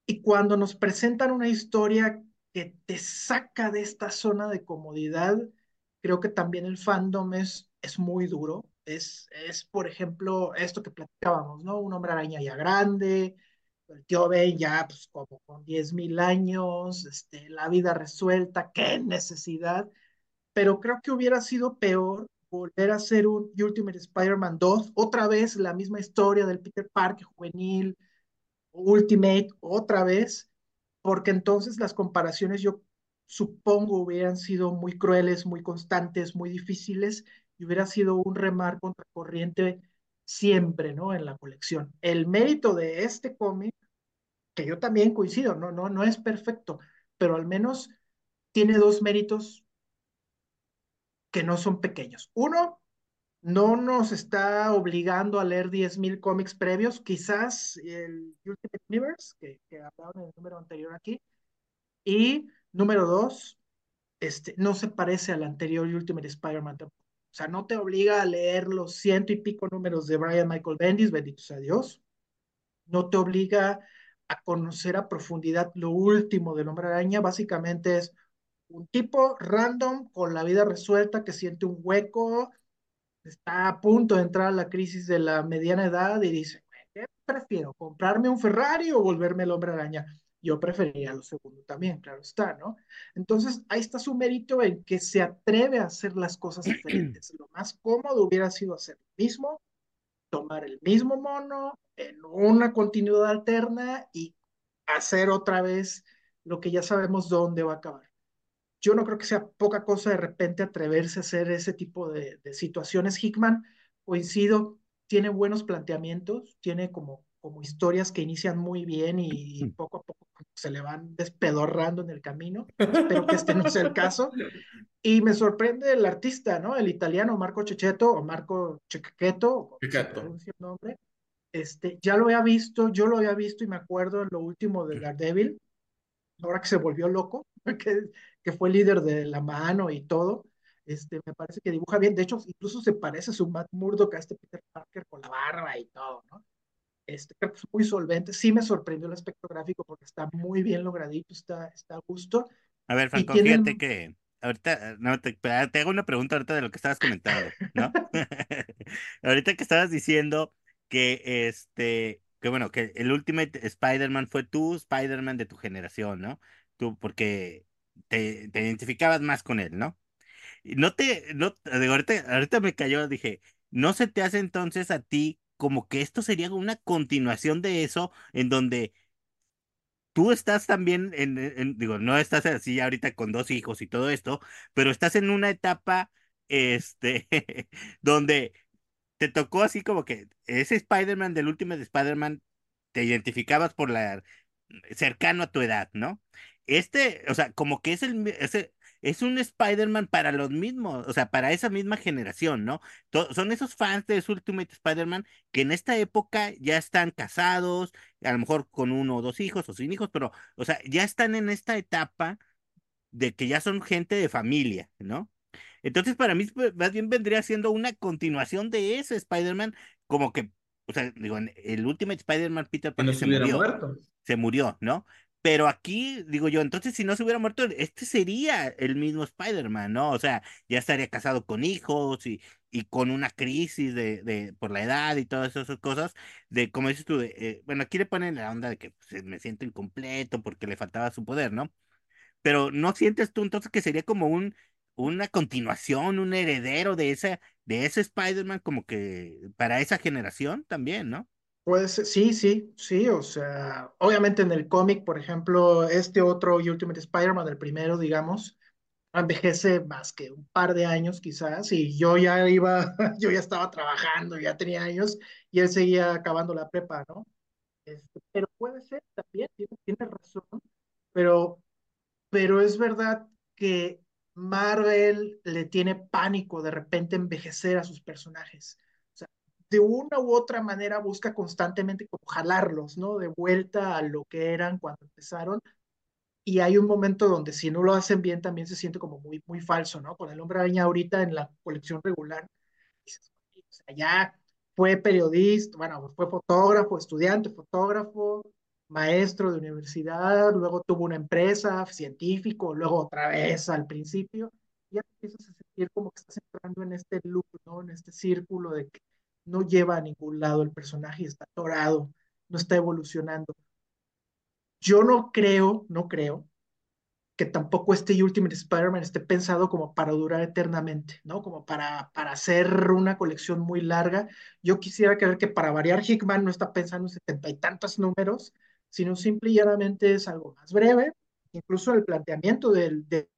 Y cuando nos presentan una historia que te saca de esta zona de comodidad, creo que también el fandom es, es muy duro. Es, es, por ejemplo, esto que platicábamos, ¿no? Un hombre araña ya grande, el tío Ben ya pues como con 10 mil años, este, la vida resuelta, qué necesidad, pero creo que hubiera sido peor volver a hacer un Ultimate Spider-Man 2, otra vez la misma historia del Peter Parker juvenil, Ultimate, otra vez, porque entonces las comparaciones yo supongo hubieran sido muy crueles, muy constantes, muy difíciles, y hubiera sido un remar contracorriente siempre, ¿no? En la colección. El mérito de este cómic, que yo también coincido, no, no, no es perfecto, pero al menos tiene dos méritos que no son pequeños. Uno, no nos está obligando a leer 10.000 cómics previos, quizás el Ultimate Universe, que, que en el número anterior aquí. Y número dos, este, no se parece al anterior Ultimate Spider-Man o sea, no te obliga a leer los ciento y pico números de Brian Michael Bendis, bendito sea Dios. No te obliga a conocer a profundidad lo último del hombre araña. Básicamente es un tipo random con la vida resuelta que siente un hueco, está a punto de entrar a la crisis de la mediana edad y dice, ¿qué prefiero? ¿Comprarme un Ferrari o volverme el hombre araña? Yo preferiría lo segundo también, claro está, ¿no? Entonces, ahí está su mérito en que se atreve a hacer las cosas diferentes. Lo más cómodo hubiera sido hacer lo mismo, tomar el mismo mono en una continuidad alterna y hacer otra vez lo que ya sabemos dónde va a acabar. Yo no creo que sea poca cosa de repente atreverse a hacer ese tipo de, de situaciones. Hickman, coincido, tiene buenos planteamientos, tiene como, como historias que inician muy bien y, y poco a poco se le van despedorrando en el camino. Espero que este no sea el caso. Y me sorprende el artista, ¿no? El italiano Marco Checheto o Marco Chequeto, Chequeto. el nombre. Este, ya lo había visto, yo lo había visto y me acuerdo en lo último de Daredevil, ahora que se volvió loco, que, que fue líder de la mano y todo. Este, me parece que dibuja bien. De hecho, incluso se parece a su Matt Murdock, a este Peter Parker con la barba y todo, ¿no? Este, creo que es muy solvente. Sí me sorprendió el aspecto gráfico porque está muy bien logradito, está, está a gusto. A ver, Franco, tienen- fíjate que ahorita, no, te, te hago una pregunta ahorita de lo que estabas comentando, ¿no? ahorita que estabas diciendo que este, que bueno, que el Ultimate Spider-Man fue tú, Spider-Man de tu generación, ¿no? Tú, porque te, te identificabas más con él, ¿no? No te, no, digo, ahorita, ahorita me cayó, dije, ¿no se te hace entonces a ti como que esto sería una continuación de eso, en donde tú estás también en- digo, no estás así ahorita con dos hijos y todo esto, pero estás en una etapa, este, donde te tocó así como que ese Spider-Man del último de Spider-Man te identificabas por la cercano a tu edad, ¿no? Este, o sea, como que es el ese, es un Spider-Man para los mismos, o sea, para esa misma generación, ¿no? Son esos fans de Ultimate Spider-Man que en esta época ya están casados, a lo mejor con uno o dos hijos o sin hijos, pero, o sea, ya están en esta etapa de que ya son gente de familia, ¿no? Entonces, para mí, pues, más bien vendría siendo una continuación de ese Spider-Man, como que, o sea, digo, el Ultimate Spider-Man, Peter no Parker se se murió, muerto. se murió, ¿no? Pero aquí, digo yo, entonces si no se hubiera muerto, este sería el mismo Spider-Man, ¿no? O sea, ya estaría casado con hijos y, y con una crisis de, de, por la edad y todas esas cosas, de, como dices tú, de, eh, bueno, aquí le ponen la onda de que pues, me siento incompleto porque le faltaba su poder, ¿no? pero ¿no sientes tú entonces que sería como un, una continuación, un heredero de esa, de ese Spider-Man como que para esa generación también, ¿no? Pues sí, sí, sí, o sea, obviamente en el cómic, por ejemplo, este otro Ultimate Spider-Man, el primero, digamos, envejece más que un par de años quizás, y yo ya iba, yo ya estaba trabajando, ya tenía años, y él seguía acabando la prepa, ¿no? Este, pero puede ser también, tiene razón, pero, pero es verdad que Marvel le tiene pánico de repente envejecer a sus personajes. De una u otra manera busca constantemente como jalarlos, ¿no? De vuelta a lo que eran cuando empezaron. Y hay un momento donde si no lo hacen bien también se siente como muy, muy falso, ¿no? Con el hombre araña ahorita en la colección regular, dices, "Oye, o sea, ya fue periodista, bueno, fue fotógrafo, estudiante, fotógrafo, maestro de universidad, luego tuvo una empresa, científico, luego otra vez al principio, y ya empiezas a sentir como que estás entrando en este loop, ¿no? En este círculo de que no lleva a ningún lado el personaje está atorado, no está evolucionando. Yo no creo, no creo que tampoco este Ultimate Spider-Man esté pensado como para durar eternamente, ¿no? Como para, para hacer una colección muy larga. Yo quisiera creer que para variar Hickman no está pensando en setenta y tantos números, sino simple y llanamente es algo más breve. Incluso el planteamiento del, de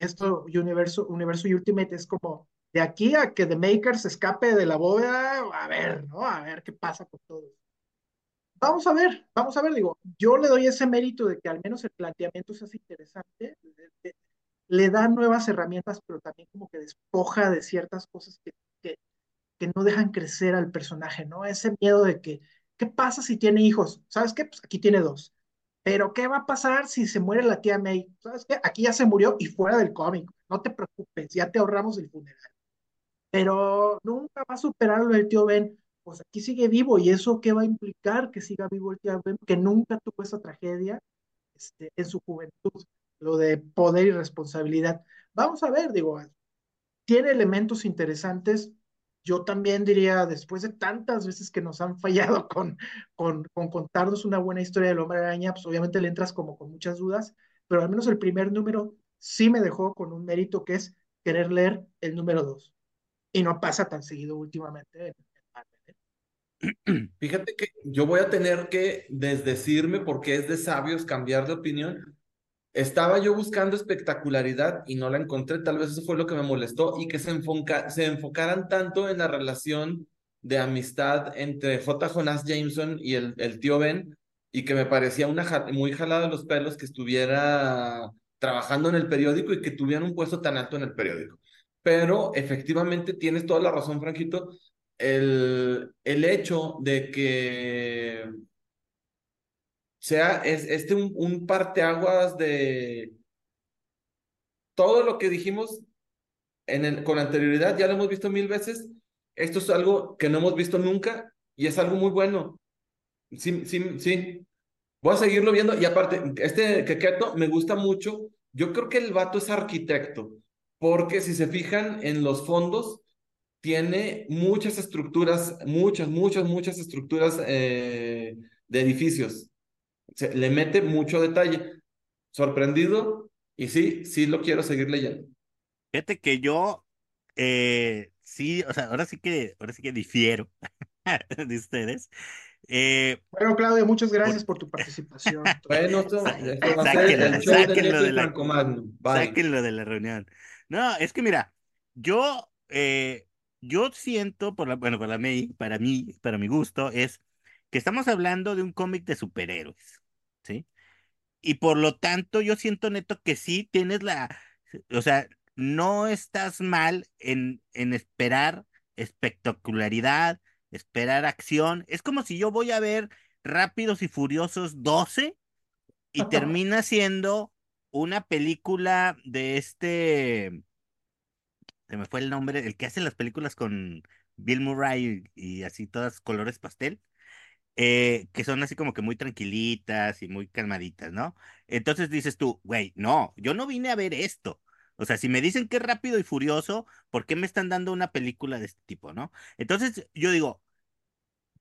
esto universo, universo Ultimate es como de aquí a que The Maker se escape de la bóveda, a ver, ¿no? A ver qué pasa con todo. Vamos a ver, vamos a ver, digo, yo le doy ese mérito de que al menos el planteamiento se hace interesante, le da nuevas herramientas, pero también como que despoja de ciertas cosas que, que, que, no dejan crecer al personaje, ¿no? Ese miedo de que, ¿qué pasa si tiene hijos? ¿Sabes qué? Pues aquí tiene dos. Pero ¿qué va a pasar si se muere la tía May? ¿Sabes qué? Aquí ya se murió y fuera del cómic. No te preocupes, ya te ahorramos el funeral. Pero nunca va a superar lo del tío Ben. Pues aquí sigue vivo y eso qué va a implicar que siga vivo el tío Ben, que nunca tuvo esa tragedia este, en su juventud, lo de poder y responsabilidad. Vamos a ver, digo, tiene elementos interesantes. yo también diría, después de tantas veces que nos han fallado con, con, con contarnos una buena historia del hombre araña, pues obviamente le entras como con muchas dudas, pero al menos el primer número sí me dejó con un mérito que es querer leer el número dos. Y no pasa tan seguido últimamente. ¿eh? Fíjate que yo voy a tener que desdecirme porque es de sabios cambiar de opinión. Estaba yo buscando espectacularidad y no la encontré, tal vez eso fue lo que me molestó y que se, se enfocaran tanto en la relación de amistad entre J. Jonas Jameson y el, tío Ben y que me parecía una muy jalada los pelos que estuviera trabajando en el periódico y que tuvieran un puesto tan alto en el periódico. Pero efectivamente tienes toda la razón, Franquito, el, el hecho de que sea es, este un, un parteaguas de todo lo que dijimos en con anterioridad, ya lo hemos visto mil veces. Esto es algo que no hemos visto nunca y es algo muy bueno. Sí, sí, sí. Voy a seguirlo viendo y aparte, este Keketo me gusta mucho. Yo creo que el vato es arquitecto, porque si se fijan en los fondos, tiene muchas estructuras, muchas, muchas, muchas estructuras eh, de edificios se, le mete mucho detalle. Sorprendido y sí, sí lo quiero seguir leyendo. Fíjate que yo, eh, sí, o sea, ahora sí que, ahora sí que difiero de ustedes. Eh, bueno, Claudio, muchas gracias por, tu participación. bueno, esto, esto va a ser el show de, de la, Sáquenlo de la reunión. No, es que mira, yo, eh, yo siento, por la, bueno, para mí, para mí, para mi gusto, es que estamos hablando de un cómic de superhéroes, ¿sí? Y por lo tanto, yo siento neto que sí tienes la, o sea, no estás mal en, en esperar espectacularidad, esperar acción. Es como si yo voy a ver Rápidos y Furiosos 12 y termina siendo una película de este, se me fue el nombre, el que hace las películas con Bill Murray y, así todas colores pastel eh, que son así como que muy tranquilitas y muy calmaditas, ¿no? Entonces dices tú, güey, no, yo no vine a ver esto. O sea, si me dicen que es rápido y furioso, ¿por qué me están dando una película de este tipo, no? Entonces yo digo,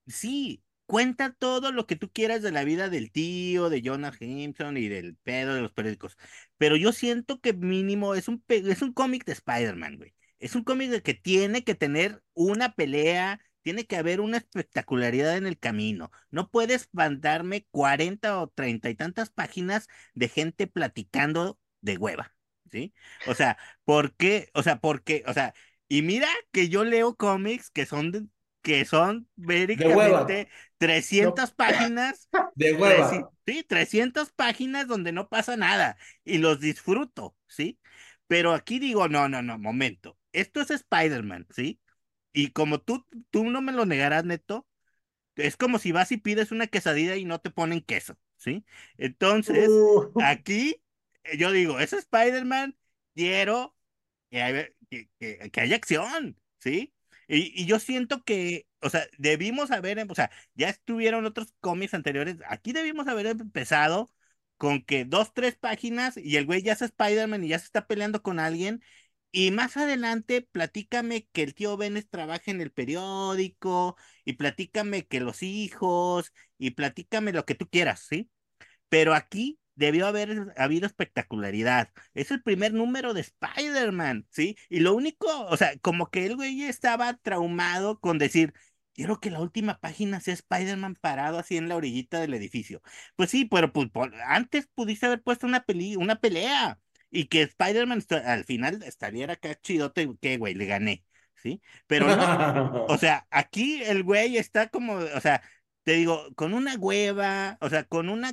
sí, cuenta todo lo que tú quieras de la vida del tío, de Jonah Jameson y del pedo de los periódicos, pero yo siento que mínimo es un, es un cómic de Spider-Man, güey. Es un cómic que tiene que tener una pelea, tiene que haber una espectacularidad en el camino. No puedes mandarme 40 o 30 y tantas páginas de gente platicando de hueva, ¿sí? O sea, ¿por qué? O sea, porque, o sea, y mira que yo leo cómics que son de, que son verdaderamente 300 páginas. De hueva. Sí, 300 páginas donde no pasa nada y los disfruto, ¿sí? Pero aquí digo, no, no, no, momento. Esto es Spider-Man, ¿sí? Y como tú, tú no me lo negarás, Neto, es como si vas y pides una quesadilla y no te ponen queso, ¿sí? Entonces, uh. aquí eh, yo digo, es Spider-Man, quiero que, que, haya acción, ¿sí? Y, yo siento que, o sea, debimos haber, o sea, ya estuvieron otros cómics anteriores, aquí debimos haber empezado con que dos, tres páginas y el güey ya es Spider-Man y ya se está peleando con alguien y más adelante, platícame que el tío Benes trabaja en el periódico, y platícame que los hijos, y platícame lo que tú quieras, ¿sí? Pero aquí debió haber habido espectacularidad. Es el primer número de Spider-Man, ¿sí? Y lo único, o sea, como que el güey estaba traumado con decir, quiero que la última página sea Spider-Man parado así en la orillita del edificio. Pues sí, pero pues, antes pudiste haber puesto una, peli una pelea y que Spider-Man al final estaría acá chidote, que güey, le gané, ¿sí? Pero no, o sea, aquí el güey está como, o sea, te digo, con una hueva, o sea, con un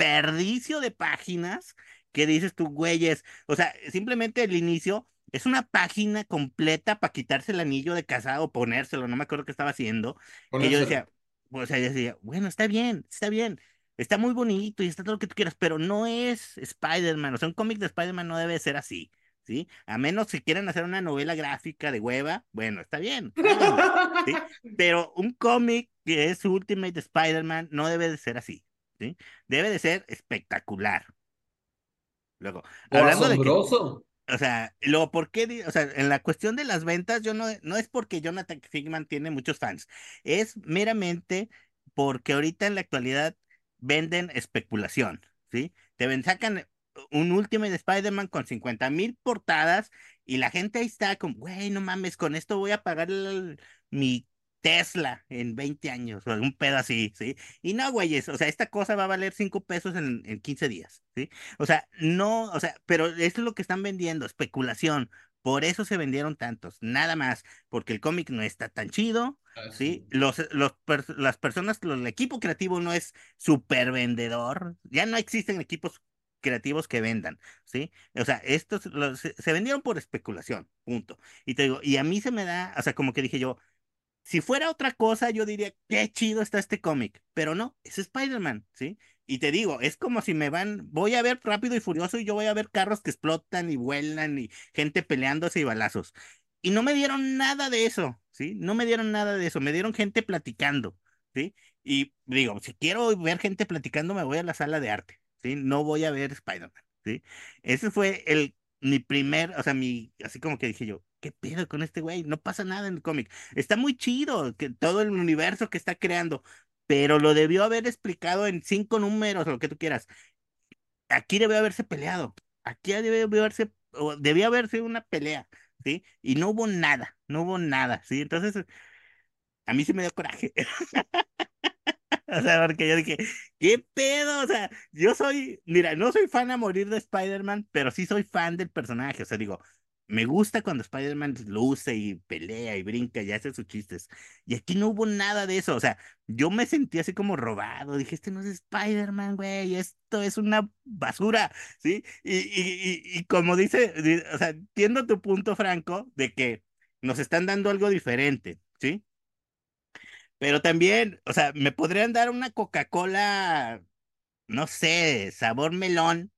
desperdicio de páginas que dices tú, güeyes, o sea, simplemente el inicio es una página completa para quitarse el anillo de casado o ponérselo, no me acuerdo qué estaba haciendo. Y yo decía, o sea, yo decía, bueno, está bien, está bien, está muy bonito y está todo lo que tú quieras, pero no es Spider-Man. O sea, un cómic de Spider-Man no debe ser así, ¿sí? A menos si quieren hacer una novela gráfica de hueva, bueno, está bien. ¿sí? Pero un cómic que es Ultimate Spider-Man no debe de ser así, ¿sí? Debe de ser espectacular. Luego, hablando asombroso. o sea, lo por qué, o sea, en la cuestión de las ventas, yo no, no es porque Jonathan Figman tiene muchos fans, es meramente porque ahorita en la actualidad venden especulación, ¿sí? Te ven, sacan un Ultimate Spider-Man con 50 mil portadas y la gente ahí está como, güey, no mames, con esto voy a pagar el- mi Tesla en 20 años, o un pedo así, ¿sí? Y no, güeyes, o sea, esta cosa va a valer 5 pesos en, en 15 días, ¿sí? O sea, no, o sea, pero eso es lo que están vendiendo, especulación. Por eso se vendieron tantos, nada más, porque el cómic no está tan chido, ¿sí? Los, los, las personas, el equipo creativo no es súper vendedor, ya no existen equipos creativos que vendan, ¿sí? O sea, estos los- se vendieron por especulación, punto. Y te digo, y a mí se me da, o sea, como que dije yo, si fuera otra cosa, yo diría, qué chido está este cómic, pero no, es Spider-Man, ¿sí? Y te digo, es como si me van, voy a ver Rápido y Furioso y yo voy a ver carros que explotan y vuelan y gente peleándose y balazos. Y no me dieron nada de eso, ¿sí? No me dieron nada de eso, me dieron gente platicando, ¿sí? Y digo, si quiero ver gente platicando, me voy a la sala de arte, ¿sí? No voy a ver Spider-Man, ¿sí? Ese fue el, mi primer, o sea, mi, así como que dije yo, ¿qué pedo con este güey? No pasa nada en el cómic. Está muy chido que todo el universo que está creando, pero lo debió haber explicado en cinco números lo que tú quieras. Aquí debió haberse peleado. Aquí debió haberse, o debía haberse una pelea, ¿sí? Y no hubo nada, no hubo nada, ¿sí? Entonces, a mí sí me dio coraje. O sea, porque yo dije, ¿qué pedo? O sea, yo soy, mira, no soy fan a morir de Spider-Man, pero sí soy fan del personaje. O sea, digo, me gusta cuando Spider-Man luce y pelea y brinca y hace sus chistes. Y aquí no hubo nada de eso. O sea, yo me sentí así como robado. Dije, este no es Spider-Man, güey, esto es una basura, ¿sí? Y, y, y, y como dice, di- o sea, entiendo tu punto, Franco, de que nos están dando algo diferente, ¿sí? Pero también, o sea, me podrían dar una Coca-Cola, no sé, sabor melón,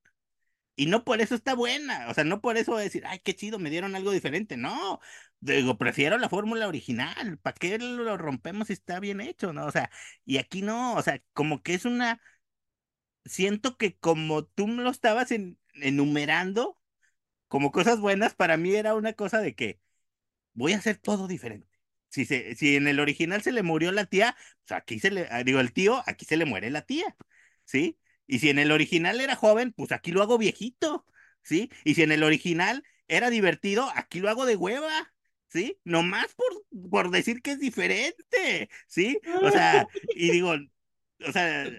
y no por eso está buena. O sea, no por eso decir, ay, qué chido, me dieron algo diferente. No, digo, prefiero la fórmula original. ¿Para qué lo rompemos si está bien hecho, no? O sea, y aquí no, o sea, como que es una. Siento que como tú lo estabas en- enumerando como cosas buenas, para mí era una cosa de que voy a hacer todo diferente. Si, se, si en el original se le murió la tía, pues aquí se le, ah, digo, el tío, aquí se le muere la tía, ¿sí? Y si en el original era joven, pues aquí lo hago viejito, ¿sí? Y si en el original era divertido, aquí lo hago de hueva, ¿sí? Nomás por, por decir que es diferente, ¿sí? O sea, y digo, o sea,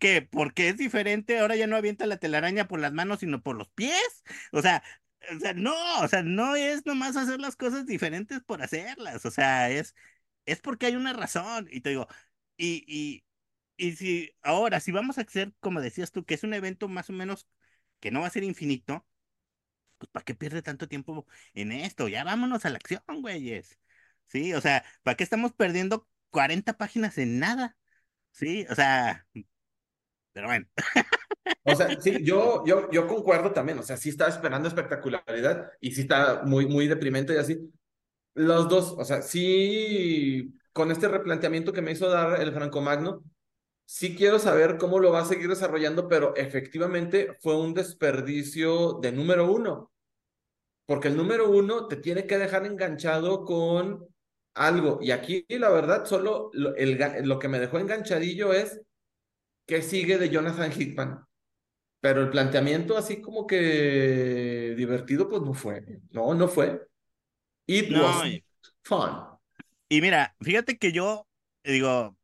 ¿qué? Porque es diferente, ahora ya no avienta la telaraña por las manos, sino por los pies. O sea, o sea, no, o sea, no es nomás hacer las cosas diferentes por hacerlas, o sea, es, es porque hay una razón. Y te digo, y, y, y si ahora, si vamos a hacer, como decías tú, que es un evento más o menos que no va a ser infinito, pues ¿para qué pierde tanto tiempo en esto? Ya vámonos a la acción, güeyes. Sí, o sea, ¿para qué estamos perdiendo 40 páginas en nada? Sí, o sea, pero bueno. O sea, sí, yo, yo, yo concuerdo también, o sea, sí estaba esperando espectacularidad y sí está muy, muy deprimente y así. Los dos, o sea, sí, con este replanteamiento que me hizo dar el Franco Magno, sí quiero saber cómo lo va a seguir desarrollando, pero efectivamente fue un desperdicio de número uno, porque el número uno te tiene que dejar enganchado con algo. Y aquí, la verdad, solo lo, el, ga- lo que me dejó enganchadillo es que sigue de Jonathan Hickman. Pero el planteamiento así como que divertido, pues no fue. No, no fue. It No, was fun. Y mira, fíjate que yo digo,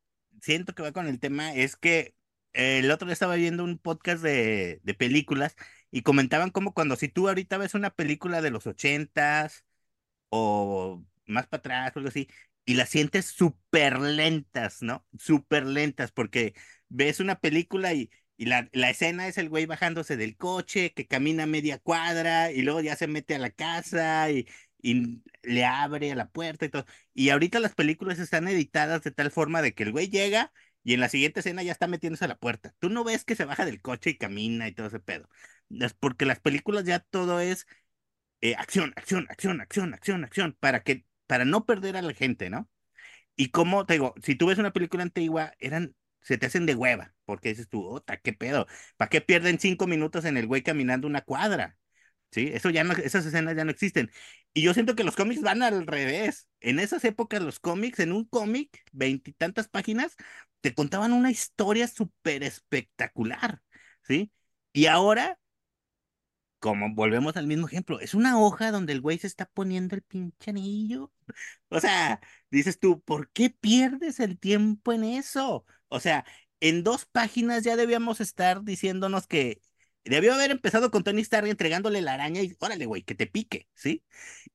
siento que va con el tema, es que el otro día estaba viendo un podcast de, películas y comentaban como cuando si tú ahorita ves una película de los ochentas o más para atrás algo así, y las sientes súper lentas, ¿no? Súper lentas, porque ves una película y, y la, la escena es el güey bajándose del coche, que camina media cuadra y luego ya se mete a la casa y, y le abre a la puerta y todo. Y ahorita las películas están editadas de tal forma de que el güey llega y en la siguiente escena ya está metiéndose a la puerta. Tú no ves que se baja del coche y camina y todo ese pedo. Es porque las películas ya todo es eh, acción, acción, acción, acción, acción, acción, para que, para no perder a la gente, ¿no? Y como te digo, si tú ves una película antigua, eran, se te hacen de hueva, porque dices tú, ota, qué pedo, ¿para qué pierden cinco minutos en el güey caminando una cuadra? ¿Sí? Eso ya no, esas escenas ya no existen. Y yo siento que los cómics van al revés. En esas épocas los cómics, en un cómic, veintitantas páginas, te contaban una historia súper espectacular, ¿sí? Y ahora, como volvemos al mismo ejemplo, es una hoja donde el güey se está poniendo el pinche anillo. O sea, dices tú, ¿por qué pierdes el tiempo en eso? O sea, en dos páginas ya debíamos estar diciéndonos que debió haber empezado con Tony Stark entregándole la araña y órale, güey, que te pique, ¿sí?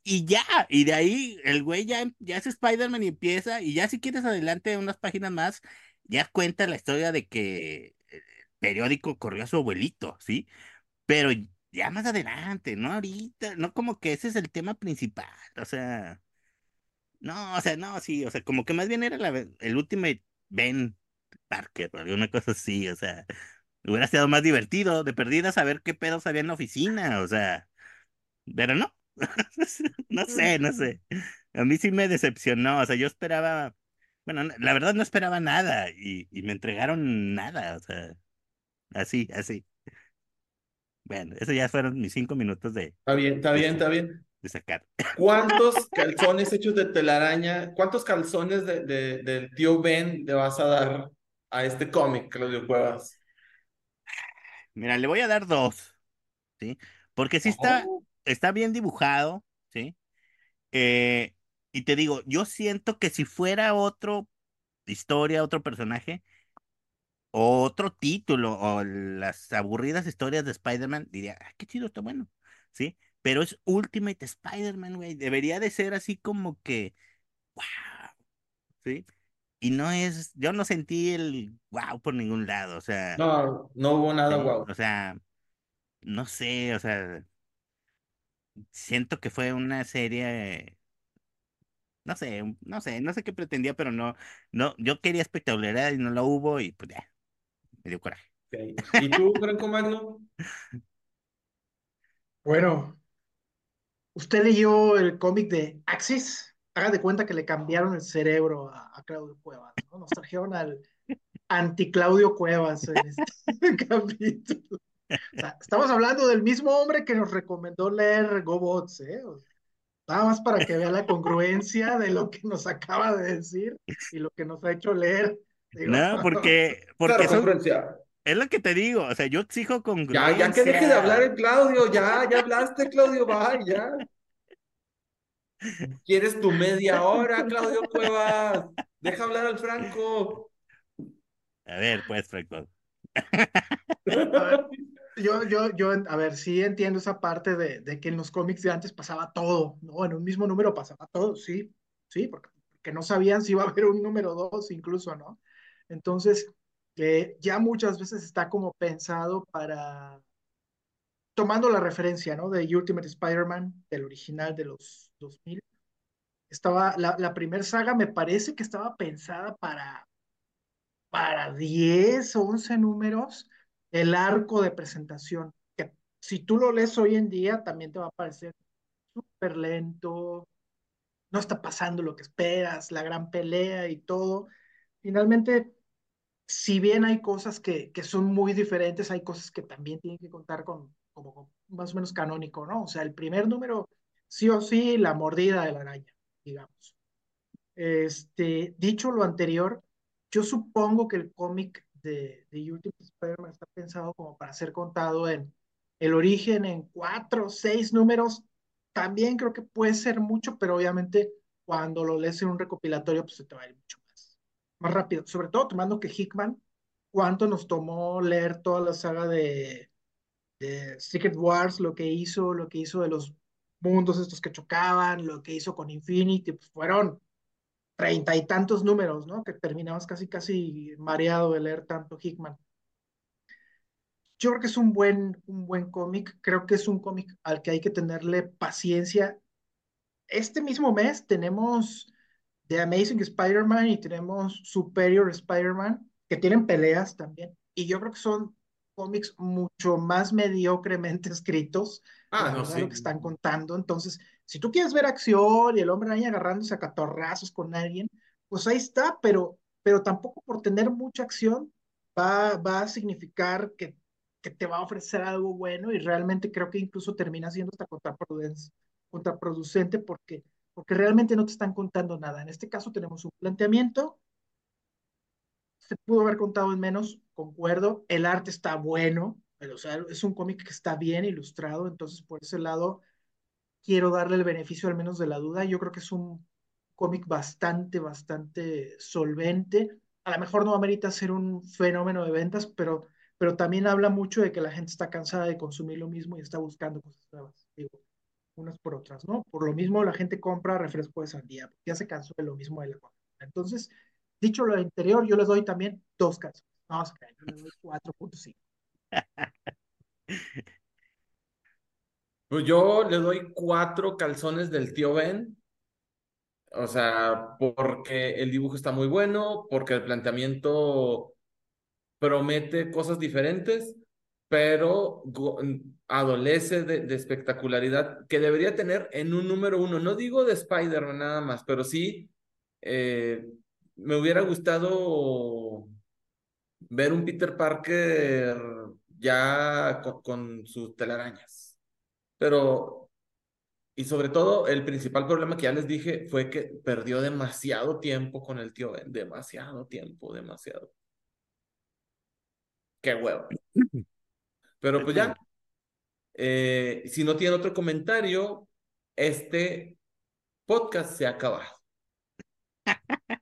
Y ya, y de ahí el güey ya, ya es Spider-Man y empieza, y ya si quieres adelante unas páginas más, ya cuenta la historia de que el periódico corrió a su abuelito, ¿sí? Pero ya más adelante, no ahorita, no como que ese es el tema principal, o sea, no, o sea, no, sí, o sea, como que más bien era el Ultimate Ben Parker, o alguna cosa así, o sea, hubiera sido más divertido de perdida saber qué pedos había en la oficina, o sea, pero no, no sé, no sé, a mí sí me decepcionó, o sea, yo esperaba, bueno, la verdad no esperaba nada y, y me entregaron nada, o sea, así, así. Bueno, eso ya fueron mis cinco minutos de, Está bien, está bien, está bien. de sacar. ¿Cuántos calzones hechos de telaraña, cuántos calzones de, de- del tío Ben le vas a dar a este cómic, Claudio Cuevas? Mira, le voy a dar dos, ¿sí? Porque sí está, Oh, está bien dibujado, ¿sí? Eh, y te digo, yo siento que si fuera otro historia, otro personaje, o otro título, o las aburridas historias de Spider-Man, diría, ah, qué chido, está bueno, ¿sí? Pero es Ultimate Spider-Man, güey. Debería de ser así como que, wow, ¿sí? Y no es, yo no sentí el wow por ningún lado, o sea, No, no hubo nada sí, guau. o sea, no sé, o sea, siento que fue una serie, no sé, no sé, no sé qué pretendía, pero no, no, yo quería espectacularidad y no la hubo y pues ya, me dio coraje. ¿Y tú, Franco Magno? Bueno, ¿usted leyó el cómic de Axis? Haga de cuenta que le cambiaron el cerebro a, a Claudio Cuevas, ¿no? Nos trajeron al anti-Claudio Cuevas en este capítulo. O sea, estamos hablando del mismo hombre que nos recomendó leer GoBots, ¿eh? O sea, nada más para que vea la congruencia de lo que nos acaba de decir y lo que nos ha hecho leer. Digo, No, porque, porque Claro, son, congruencia. es lo que te digo, o sea, yo exijo Ya, congruencia. ya que deje de hablar el Claudio, ya, ya hablaste, Claudio, va, ya. ¿Quieres tu media hora, Claudio Cuevas? Deja hablar al Franco. A ver, pues, Franco. A ver, yo, yo, yo, a ver, sí entiendo esa parte de, de que en los cómics de antes pasaba todo, ¿no? En un mismo número pasaba todo, sí, sí, porque, porque no sabían si iba a haber un número dos incluso, ¿no? Entonces, eh, ya muchas veces está como pensado para, tomando la referencia, ¿no? De Ultimate Spider-Man, del original de los 2000, estaba, la, primera saga me parece que estaba pensada para, para 10 o 11 números el arco de presentación, que si tú lo lees hoy en día también te va a parecer súper lento, no está pasando lo que esperas, la gran pelea y todo. Finalmente, si bien hay cosas que, que son muy diferentes, hay cosas que también tienen que contar con, como, más o menos canónico, ¿no? O sea, el primer número, sí o sí, la mordida de la araña, digamos. Este, dicho lo anterior, yo supongo que el cómic de, de Ultimate Spider-Man está pensado como para ser contado en el origen en cuatro seis números. También creo que puede ser mucho, pero obviamente cuando lo lees en un recopilatorio, pues se te va a ir mucho más, más rápido. Sobre todo tomando que Hickman, ¿cuánto nos tomó leer toda la saga de, de Secret Wars, lo que hizo, lo que hizo de los mundos estos que chocaban, lo que hizo con Infinity, pues fueron treinta y tantos números, ¿no? Que terminabas casi, casi mareado de leer tanto Hickman. Yo creo que es un buen, un buen cómic, creo que es un cómic al que hay que tenerle paciencia. Este mismo mes tenemos The Amazing Spider-Man y tenemos Superior Spider-Man, que tienen peleas también, y yo creo que son cómics mucho más mediocremente escritos, Ah, no, sí. lo que están contando. Entonces, si tú quieres ver acción y el hombre araña agarrándose a catorrazos con alguien, pues ahí está, pero, pero tampoco por tener mucha acción va, va a significar que que te va a ofrecer algo bueno y realmente creo que incluso termina siendo hasta contraproducente, contraproducente porque, porque realmente no te están contando nada. En este caso tenemos un planteamiento, se pudo haber contado en menos, concuerdo, el arte está bueno, pero, o sea, es un cómic que está bien ilustrado, entonces por ese lado quiero darle el beneficio al menos de la duda. Yo creo que es un cómic bastante, bastante solvente. A lo mejor no amerita ser un fenómeno de ventas, pero, pero también habla mucho de que la gente está cansada de consumir lo mismo y está buscando cosas nuevas, digo, unas por otras, ¿no? Por lo mismo la gente compra refresco de sandía, porque ya se cansó de lo mismo de la. Entonces, dicho lo anterior, yo les doy también dos canciones. No, yo les doy 4.5. Pues yo le doy cuatro calzones del tío Ben. O sea, porque el dibujo está muy bueno, porque el planteamiento promete cosas diferentes, pero adolece de, espectacularidad que debería tener en un número uno. No digo de Spider-Man nada más, pero sí eh, me hubiera gustado ver un Peter Parker ya con, sus telarañas. Pero, y sobre todo, el principal problema que ya les dije fue que perdió demasiado tiempo con el tío Ben, demasiado tiempo, demasiado. Qué huevo. Pero pues ya, eh, si no tiene otro comentario, este podcast se ha acabado.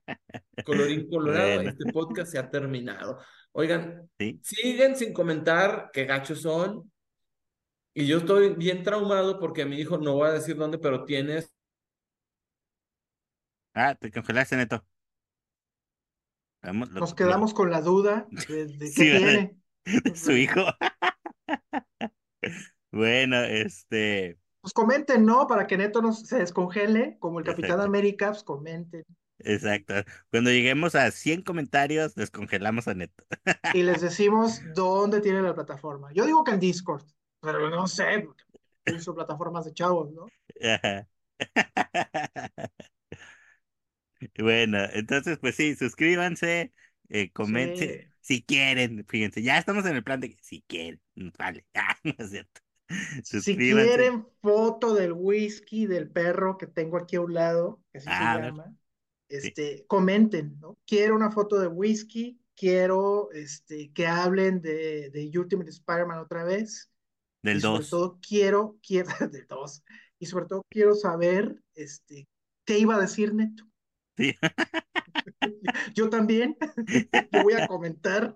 Colorín colorado, este podcast se ha terminado. Oigan, siguen sin comentar qué gachos son. Y yo estoy bien traumado porque mi hijo, no voy a decir dónde, pero tienes. Ah, te congelaste, Neto. Nos quedamos con la duda de, qué tiene. Su hijo. bueno, este. Pues comenten, ¿no? Para que Neto nos se descongele, como el Capitán América, pues comenten. Exacto. Cuando lleguemos a 100 comentarios, descongelamos a Neto. y les decimos dónde tiene la plataforma. Yo digo que en Discord, pero no sé, porque uso plataformas de chavos, ¿no? bueno, entonces, pues sí, suscríbanse, eh, comenten, si quieren, fíjense, ya estamos en el plan de que si quieren, vale, ah, no es cierto. Si quieren foto del whisky del perro que tengo aquí a un lado, que así se ah, llama este, comenten, ¿no? Quiero una foto de whisky, quiero este, que hablen de, de Ultimate Spider-Man otra vez. Del 2. Sobre todo quiero, quiero, del 2. Y sobre todo quiero saber este, qué iba a decir Neto. Sí. Yo también. Yo voy a comentar.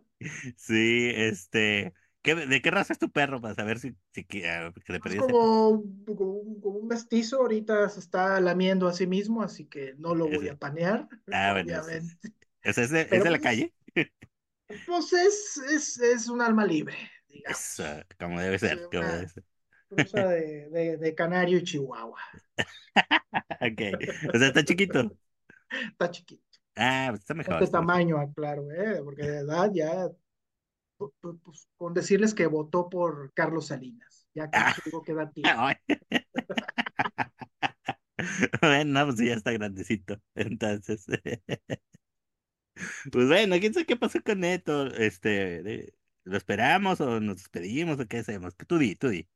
Sí, este. ¿De qué raza es tu perro? Para saber si, si que, te Es como, como, un mestizo, ahorita se está lamiendo a sí mismo, así que no lo voy a panear, ah, obviamente. ¿Es, es, de, ¿Es, de, la pues, calle? Pues es, es, es un alma libre, digamos. Eso, como debe ser. Como debe ser. Cruza de, de, de, Canario y Chihuahua. ok. O sea, está chiquito. Está chiquito. Ah, pues está mejor. De tamaño, claro, ¿eh? porque de edad ya pues, con decirles que votó por Carlos Salinas, ya que ah. digo que da tiempo. bueno, pues ya está grandecito, entonces. pues bueno, quién sabe qué pasó con Neto, este, ¿lo esperamos o nos despedimos o qué hacemos? Tú di, tú di.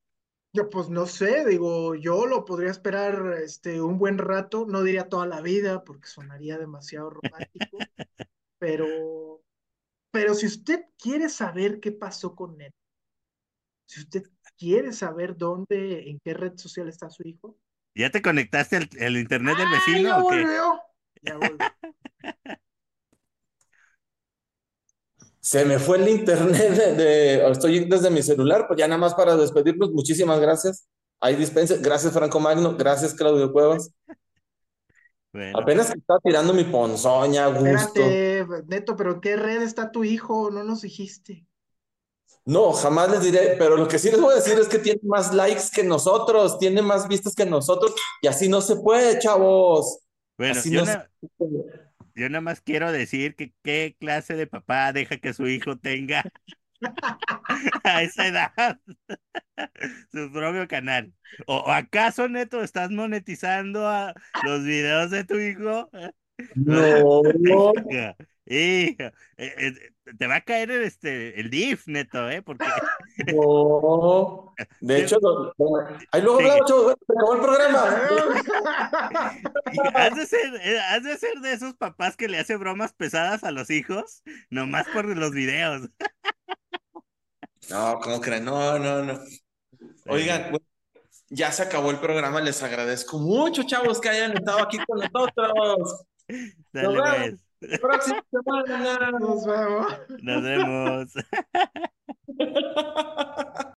Yo pues no sé, digo, yo lo podría esperar este un buen rato, no diría toda la vida porque sonaría demasiado romántico, pero pero si usted quiere saber qué pasó con él, si usted quiere saber dónde, en qué red social está su hijo. ¿Ya te conectaste al, internet del vecino? Ya volvió. Ya volvió. Se me fue el internet de, estoy desde mi celular, pues ya nada más para despedirnos, muchísimas gracias. Ahí dispense, gracias Franco Magno, gracias Claudio Cuevas. Apenas que estaba tirando mi ponzoña, gusto. Neto, pero ¿en qué red está tu hijo? No nos dijiste. No, jamás les diré, pero lo que sí les voy a decir es que tiene más likes que nosotros, tiene más vistas que nosotros, y así no se puede, chavos. Bueno, yo, yo nada más quiero decir que qué clase de papá deja que su hijo tenga a esa edad su propio canal. ¿O acaso, Neto, estás monetizando a los videos de tu hijo? No, Y eh, eh, te va a caer el, este, el DIF, neto, ¿eh? Porque No. De hecho, bueno, ahí luego Sí. hablamos, se acabó el programa. has de ser, eh, has de ser de esos papás que le hace bromas pesadas a los hijos, nomás por los videos. No, ¿cómo creen? No, no, no. Oigan, bueno, ya se acabó el programa. Les agradezco mucho, chavos, que hayan estado aquí con nosotros. Dale, Nos vemos. pues. Próxima semana. Nos vemos. Nos vemos.